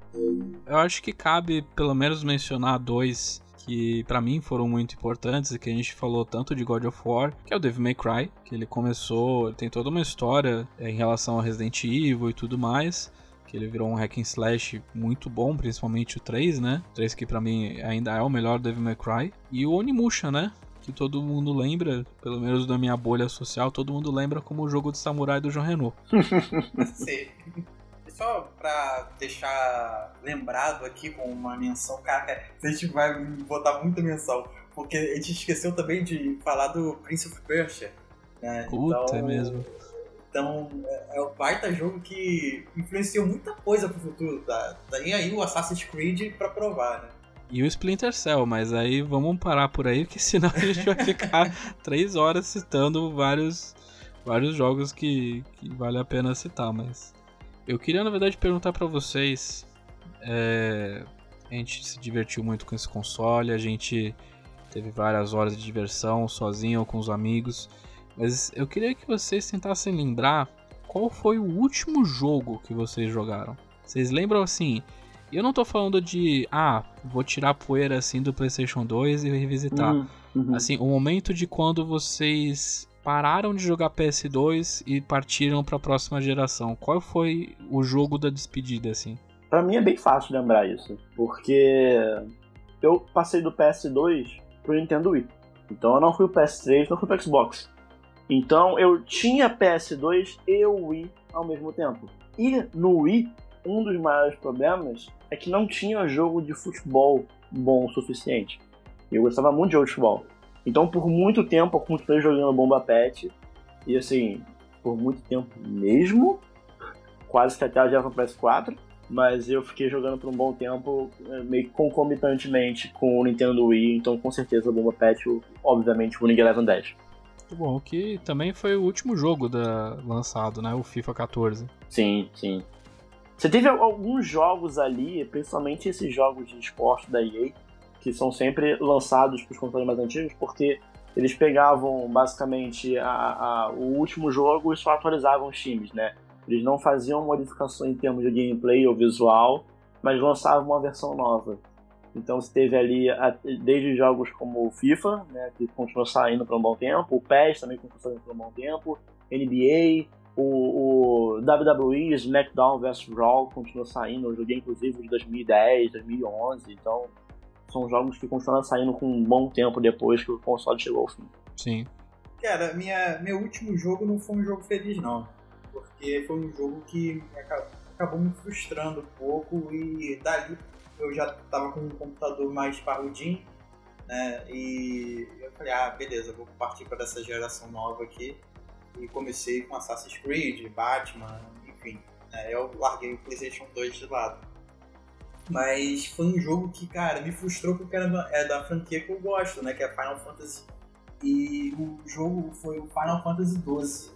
[SPEAKER 2] Eu acho que cabe pelo menos mencionar dois que pra mim foram muito importantes e que a gente falou tanto de God of War, que é o Devil May Cry, que ele começou, ele tem toda uma história é, em relação a Resident Evil e tudo mais, que ele virou um hack and slash muito bom, principalmente o 3, né? O 3 que pra mim ainda é o melhor Devil May Cry, e o Onimusha, né? que todo mundo lembra, pelo menos da minha bolha social, todo mundo lembra como o jogo de samurai do João Renault.
[SPEAKER 3] Sim. Só pra deixar lembrado aqui com uma menção, cara, a gente vai botar muita menção, porque a gente esqueceu também de falar do Prince of Persia. Né?
[SPEAKER 2] Puta,
[SPEAKER 3] então,
[SPEAKER 2] é mesmo.
[SPEAKER 3] Então, é, é um baita jogo que influenciou muita coisa pro futuro. Tá? Daí aí o Assassin's Creed pra provar, né?
[SPEAKER 2] E o Splinter Cell, mas aí vamos parar por aí, porque senão a gente vai ficar três horas citando vários, vários jogos que, que vale a pena citar. Mas eu queria, na verdade, perguntar pra vocês. é, a gente se divertiu muito com esse console, a gente teve várias horas de diversão, sozinho ou com os amigos. Mas eu queria que vocês tentassem lembrar qual foi o último jogo que vocês jogaram. Vocês lembram assim? Eu não tô falando de, ah, vou tirar a poeira assim do PlayStation 2 e revisitar.
[SPEAKER 4] Uhum, uhum.
[SPEAKER 2] Assim, o momento de quando vocês pararam de jogar PS2 e partiram para a próxima geração. Qual foi o jogo da despedida assim?
[SPEAKER 4] Pra mim é bem fácil lembrar isso, porque eu passei do PS2 pro Nintendo Wii. Então eu não fui pro PS3, não fui pro Xbox. Então eu tinha PS2 e o Wii ao mesmo tempo. E no Wii, um dos maiores problemas é que não tinha jogo de futebol bom o suficiente. Eu gostava muito de jogo de futebol. Então por muito tempo eu continuei jogando Bomba Pet. E assim, por muito tempo mesmo, quase que até a geração PS4 mas eu fiquei jogando por um bom tempo, eh, meio que concomitantemente com o Nintendo Wii, então com certeza Bomba Pet, obviamente, o Winning Eleven 10.
[SPEAKER 2] Muito bom, que também foi o último jogo da lançado, né? O FIFA 14.
[SPEAKER 4] Sim, sim. Você teve al- alguns jogos ali, principalmente esses jogos de esporte da EA, que são sempre lançados para os consoles mais antigos, porque eles pegavam basicamente a- a- o último jogo e só atualizavam os times, né? Eles não faziam modificações em termos de gameplay ou visual, mas lançavam uma versão nova. Então você teve ali desde jogos como o FIFA, né, que continuou saindo por um bom tempo, o PES também continuou saindo por um bom tempo, NBA, o, o WWE, SmackDown vs Raw continuou saindo, eu joguei inclusive de 2010, 2011, então são jogos que continuaram saindo com um bom tempo depois que o console chegou ao fim.
[SPEAKER 2] Sim.
[SPEAKER 3] Cara, minha, meu último jogo não foi um jogo feliz, não. Porque foi um jogo que aca- acabou me frustrando um pouco e dali eu já tava com um computador mais parrudinho, né? E eu falei, ah, beleza, vou partir para essa geração nova aqui. E comecei com Assassin's Creed, Batman, enfim. né, eu larguei o PlayStation 2 de lado. Mas foi um jogo que, cara, me frustrou porque era da, é da franquia que eu gosto, né? Que é Final Fantasy. E o jogo foi o Final Fantasy XII.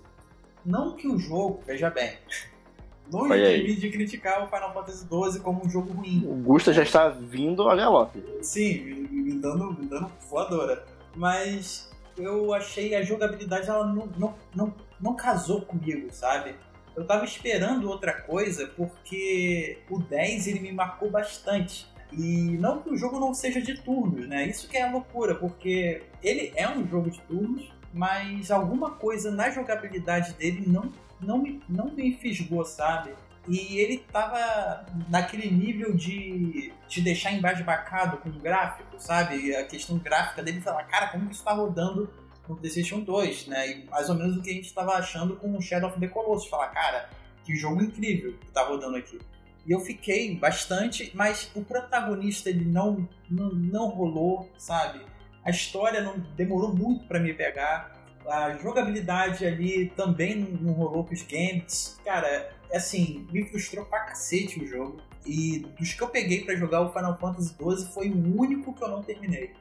[SPEAKER 3] Não que o jogo, veja bem, longe de mim de criticar o Final Fantasy XII como um jogo ruim.
[SPEAKER 4] O Gusta já está vindo a galope.
[SPEAKER 3] Sim, me, me dando, me dando voadora. Mas eu achei a jogabilidade, ela não, não, não, não casou comigo, sabe? Eu tava esperando outra coisa porque o 10 ele me marcou bastante. E não que o jogo não seja de turnos, né? Isso que é a loucura, porque ele é um jogo de turnos, mas alguma coisa na jogabilidade dele não, não, me, não me fisgou, sabe? E ele tava naquele nível de te deixar embasbacado com o gráfico, sabe? A questão gráfica dele falar, cara, como que isso tá rodando no PlayStation 2, né? E mais ou menos o que a gente tava achando com o Shadow of the Colossus. Falar, cara, que jogo incrível que tá rodando aqui. E eu fiquei bastante, mas o protagonista ele não, não, não rolou, sabe? A história não demorou muito pra me pegar. A jogabilidade ali também não, rolou com os games. Cara, assim, me frustrou pra cacete o jogo. E dos que eu peguei pra jogar, o Final Fantasy XII foi o único que eu não terminei.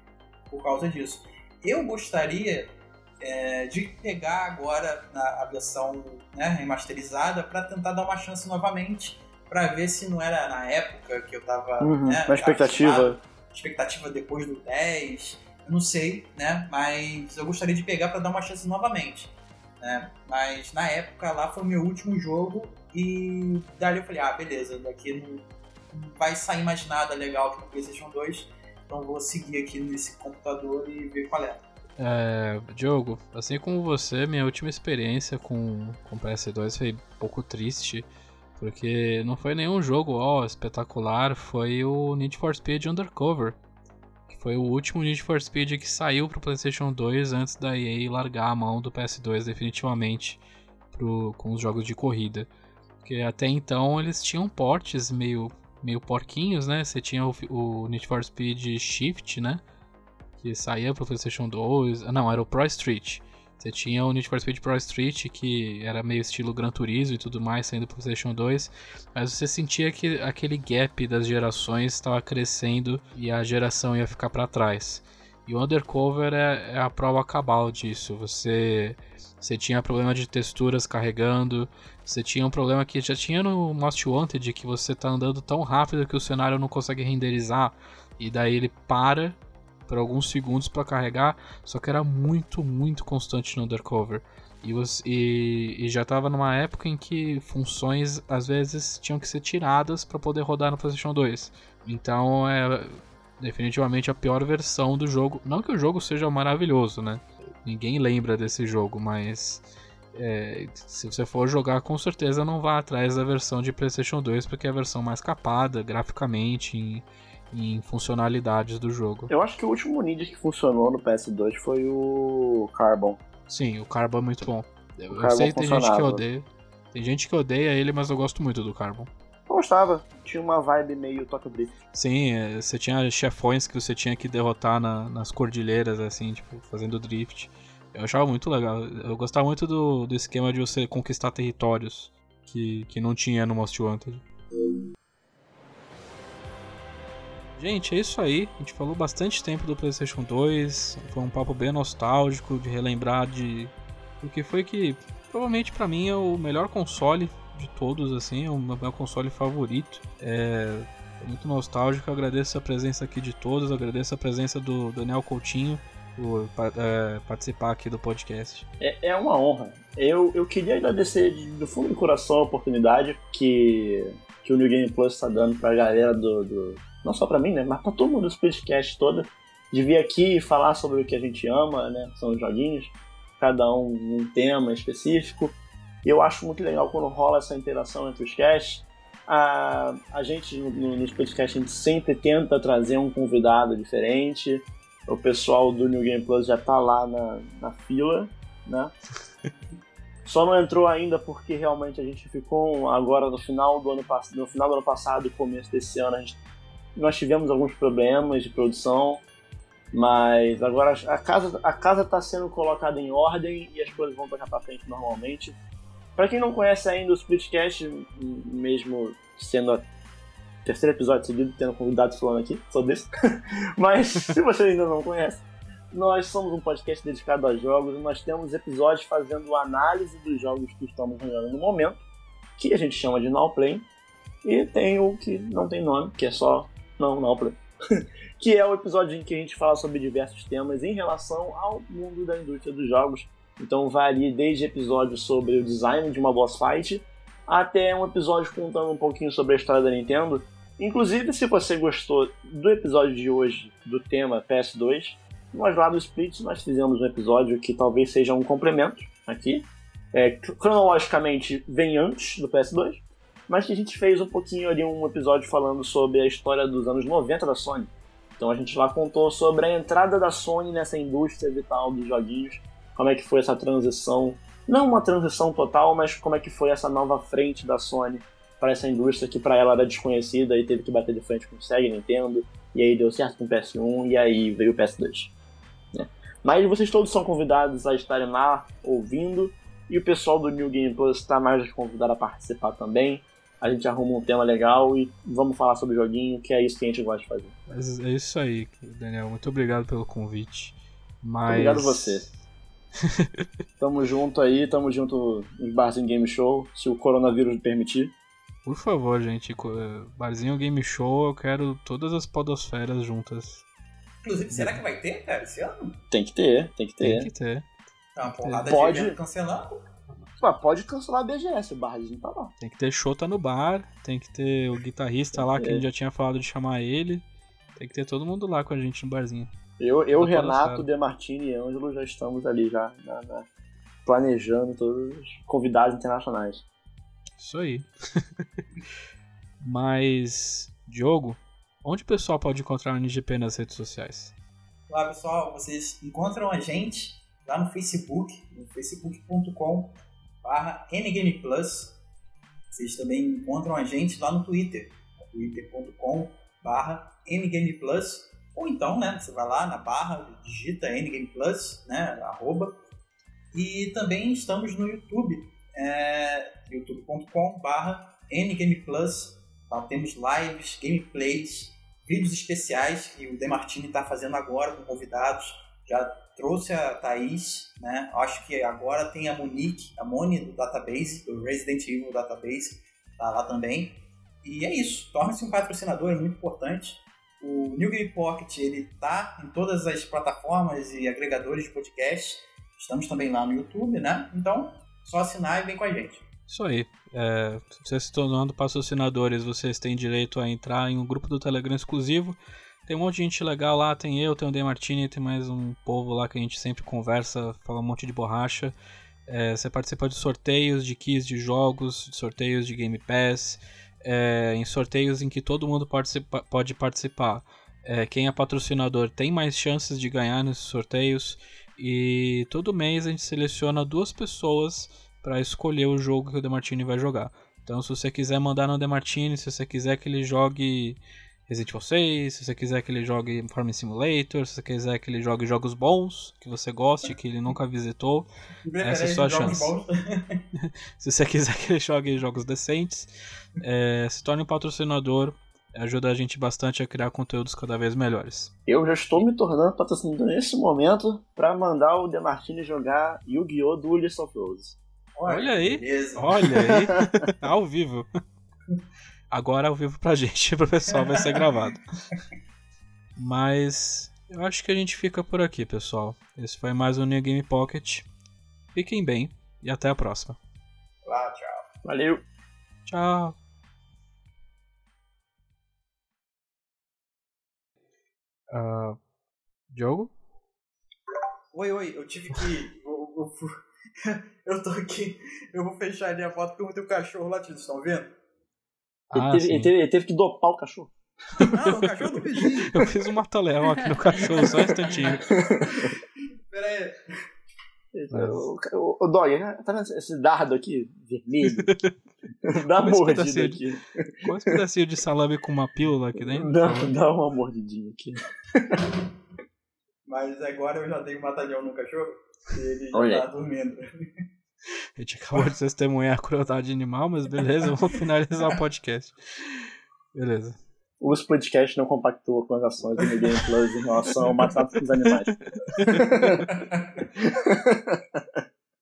[SPEAKER 3] Por causa disso. Eu gostaria é, de pegar agora na, a versão né, remasterizada pra tentar dar uma chance novamente. Pra ver se não era na época que eu tava.
[SPEAKER 4] Uhum,
[SPEAKER 3] né,
[SPEAKER 4] uma expectativa.
[SPEAKER 3] expectativa depois do 10. Eu não sei, né? Mas eu gostaria de pegar pra dar uma chance novamente. Né? Mas na época lá foi o meu último jogo e dali eu falei, ah, beleza, daqui não, não vai sair mais nada legal aqui no PlayStation 2, então vou seguir aqui nesse computador e ver qual é.
[SPEAKER 2] É, Diogo, assim como você, minha última experiência com, com PS2 foi um pouco triste, porque não foi nenhum jogo ó, espetacular, foi o Need for Speed Undercover, que foi o último Need for Speed que saiu pro PlayStation 2 antes da EA largar a mão do PS2 definitivamente pro, com os jogos de corrida. Porque até então eles tinham portes meio, meio porquinhos, né? Você tinha o, o Need for Speed Shift, né? Que saía pro PlayStation 2. Ah, Não, era o Pro Street. Você tinha o Need for Speed Pro Street, que era meio estilo Gran Turismo e tudo mais, saindo pro PlayStation 2. Mas você sentia que aquele gap das gerações estava crescendo e a geração ia ficar para trás. E o Undercover é, é a prova cabal disso. Você, você tinha problema de texturas carregando, você tinha um problema que já tinha no Most Wanted, que você tá andando tão rápido que o cenário não consegue renderizar, e daí ele para por alguns segundos para carregar, só que era muito, muito constante no Undercover. E, você, e, e já estava numa época em que funções às vezes tinham que ser tiradas para poder rodar no PlayStation 2. Então é definitivamente a pior versão do jogo. Não que o jogo seja maravilhoso, né? Ninguém lembra desse jogo, mas é, se você for jogar, com certeza não vá atrás da versão de PlayStation 2, porque é a versão mais capada graficamente, em, em funcionalidades do jogo.
[SPEAKER 4] Eu acho que o último Ninja que funcionou no PS2 foi o Carbon.
[SPEAKER 2] Sim, o Carbon é muito bom. Eu, eu sei que tem gente que odeia. Tem gente que odeia ele, mas eu gosto muito do Carbon.
[SPEAKER 4] Eu gostava. Tinha uma vibe meio Tokyo Drift.
[SPEAKER 2] Sim, é, você tinha chefões que você tinha que derrotar na- nas cordilheiras, assim, tipo, fazendo drift. Eu achava muito legal. Eu gostava muito do, do esquema de você conquistar territórios que, que não tinha no Most Wanted. Gente, é isso aí. A gente falou bastante tempo do PlayStation 2. Foi um papo bem nostálgico de relembrar de o que foi que provavelmente pra mim é o melhor console de todos, assim, é o meu console favorito. É muito nostálgico. Eu agradeço a presença aqui de todos. Agradeço a presença do Daniel Coutinho por é, participar aqui do podcast.
[SPEAKER 4] É, é uma honra. Eu, eu queria agradecer de- do fundo do coração a oportunidade que, que o New Game Plus está dando pra galera do, do- Não só pra mim, né? Mas pra todo mundo do Splitcast toda. De vir aqui e falar sobre o que a gente ama, né? São os joguinhos. Cada um um tema específico. E eu acho muito legal quando rola essa interação entre os casts. A, a gente, no, nos podcasts, a gente sempre tenta trazer um convidado diferente. O pessoal do New Game Plus já tá lá na, na fila, né? Só não entrou ainda porque realmente a gente ficou agora no final do ano passado, no final do ano passado e começo desse ano, gente- nós tivemos alguns problemas de produção, mas agora a casa a casa está sendo colocada em ordem e as coisas vão tocar para frente normalmente. Para quem não conhece ainda o Splitcast, mesmo sendo terceiro episódio seguido tendo convidados falando aqui sobre isso, mas se você ainda não conhece, nós somos um podcast dedicado a jogos nós temos episódios fazendo análise dos jogos que estamos jogando no momento, que a gente chama de Now Play, e tem o que não tem nome, que é só não Now Play, que é o episódio em que a gente fala sobre diversos temas em relação ao mundo da indústria dos jogos. Então varia desde episódios sobre o design de uma boss fight até um episódio contando um pouquinho sobre a história da Nintendo. Inclusive, se você gostou do episódio de hoje do tema PS2, nós lá do Split nós fizemos um episódio que talvez seja um complemento aqui. É, cronologicamente vem antes do PS2, mas que a gente fez um pouquinho ali um episódio falando sobre a história dos anos 90 da Sony. Então a gente lá contou sobre a entrada da Sony nessa indústria vital dos joguinhos, como é que foi essa transição, não uma transição total, mas como é que foi essa nova frente da Sony para essa indústria que para ela era desconhecida e teve que bater de frente com o Sega Nintendo, e aí deu certo com o PS1 e aí veio o PS2. né? Mas vocês todos são convidados a estarem lá ouvindo e o pessoal do New Game Plus está mais convidado a participar também. A gente arruma um tema legal e vamos falar sobre o joguinho, que é isso que a gente gosta de fazer.
[SPEAKER 2] É isso aí, Daniel. Muito obrigado pelo convite. Mas...
[SPEAKER 4] Obrigado você. Tamo junto aí, tamo junto em Barzinho Game Show, se o coronavírus permitir.
[SPEAKER 2] Por favor, gente. Barzinho Game Show, eu quero todas as podosferas juntas.
[SPEAKER 3] Inclusive, será que vai ter, cara, esse ano?
[SPEAKER 4] Tem que ter, tem que ter.
[SPEAKER 2] Tem que ter.
[SPEAKER 3] Tá uma porrada
[SPEAKER 4] Pode.
[SPEAKER 3] de cancelando.
[SPEAKER 4] Pode cancelar a BGS, o Barzinho tá lá.
[SPEAKER 2] Tem que ter Shota no bar. Tem que ter o guitarrista lá, que a gente já tinha falado de chamar ele. Tem que ter todo mundo lá com a gente no barzinho.
[SPEAKER 4] Eu, eu
[SPEAKER 2] Tá
[SPEAKER 4] Renato. Demartini e Ângelo já estamos ali já na- na- planejando todos os convidados internacionais.
[SPEAKER 2] Isso aí. Mas, Diogo, Onde o pessoal pode encontrar o NGP nas redes sociais?
[SPEAKER 3] Olá pessoal, vocês encontram a gente lá no Facebook, no facebook.com barra ngameplus. Vocês também encontram a gente lá no Twitter, twitter.com barra ngameplus. Ou então, né, você vai lá na barra, digita ngameplus, né, arroba. E também estamos no YouTube, é, youtube.com barra ngameplus. Lá temos lives, gameplays, vídeos especiais que o Demartini está fazendo agora com convidados. Já trouxe a Thaís, né? Acho que agora tem a Monique, a Moni do Database, do Resident Evil Database, tá lá também. E é isso, torne-se um patrocinador, é muito importante. O New Game Pocket, ele tá em todas as plataformas e agregadores de podcast. Estamos também lá no YouTube, né? Então, só assinar e vem com a gente.
[SPEAKER 2] Isso aí. É, vocês se tornando patrocinadores, vocês têm direito a entrar em um grupo do Telegram exclusivo. Tem um monte de gente legal lá, tem eu, tem o Demartini, tem mais um povo lá que a gente sempre conversa, fala um monte de borracha. É, você participa de sorteios de keys de jogos, de sorteios de Game Pass, é, em sorteios em que todo mundo participa, pode participar. É, quem é patrocinador tem mais chances de ganhar nesses sorteios. E todo mês a gente seleciona duas pessoas para escolher o jogo que o Demartini vai jogar. Então, se você quiser mandar no Demartini, se você quiser que ele jogue Resident Evil 6, se você quiser que ele jogue Farming Simulator, se você quiser que ele jogue jogos bons, que você goste, que ele nunca visitou, essa é a sua chance. se você quiser que ele jogue jogos decentes, é, se torne um patrocinador, ajuda a gente bastante a criar conteúdos cada vez melhores.
[SPEAKER 4] Eu já estou me tornando patrocinador nesse momento para mandar o Demartini jogar Yu-Gi-Oh! Duelist of Roses.
[SPEAKER 2] Olha aí, beleza. olha aí, ao vivo. Agora ao vivo pra gente, pro pessoal vai ser gravado. Mas eu acho que a gente fica por aqui, pessoal. Esse foi mais um New Game Pocket. Fiquem bem e até a próxima.
[SPEAKER 3] Lá, tchau.
[SPEAKER 4] Valeu.
[SPEAKER 2] Tchau. Uh, Diogo?
[SPEAKER 3] Oi, oi, eu tive que. Eu, eu, eu tô aqui, eu vou fechar ali a foto porque eu tenho um cachorro latindo, vocês estão vendo?
[SPEAKER 4] Ah, ele, teve, ele, teve, ele, teve, que dopar o cachorro.
[SPEAKER 3] Não, o cachorro do vizinho.
[SPEAKER 2] eu fiz um mata-leão aqui no cachorro, só um instantinho.
[SPEAKER 3] Pera aí.
[SPEAKER 4] O, o, o Dog, tá vendo esse dardo aqui, vermelho? Dá uma mordida aqui.
[SPEAKER 2] Quantos pedacinhos de salame com uma pílula aqui dentro?
[SPEAKER 4] Dá, dá uma mordidinha aqui.
[SPEAKER 3] Mas agora eu já tenho um batalhão no cachorro. Ele já
[SPEAKER 4] Olha.
[SPEAKER 3] tá dormindo.
[SPEAKER 2] A gente acabou de testemunhar a crueldade animal, mas beleza, vamos finalizar o podcast. Beleza.
[SPEAKER 4] Os podcasts não compactuam com as ações do Game Plus em relação ao matar dos animais.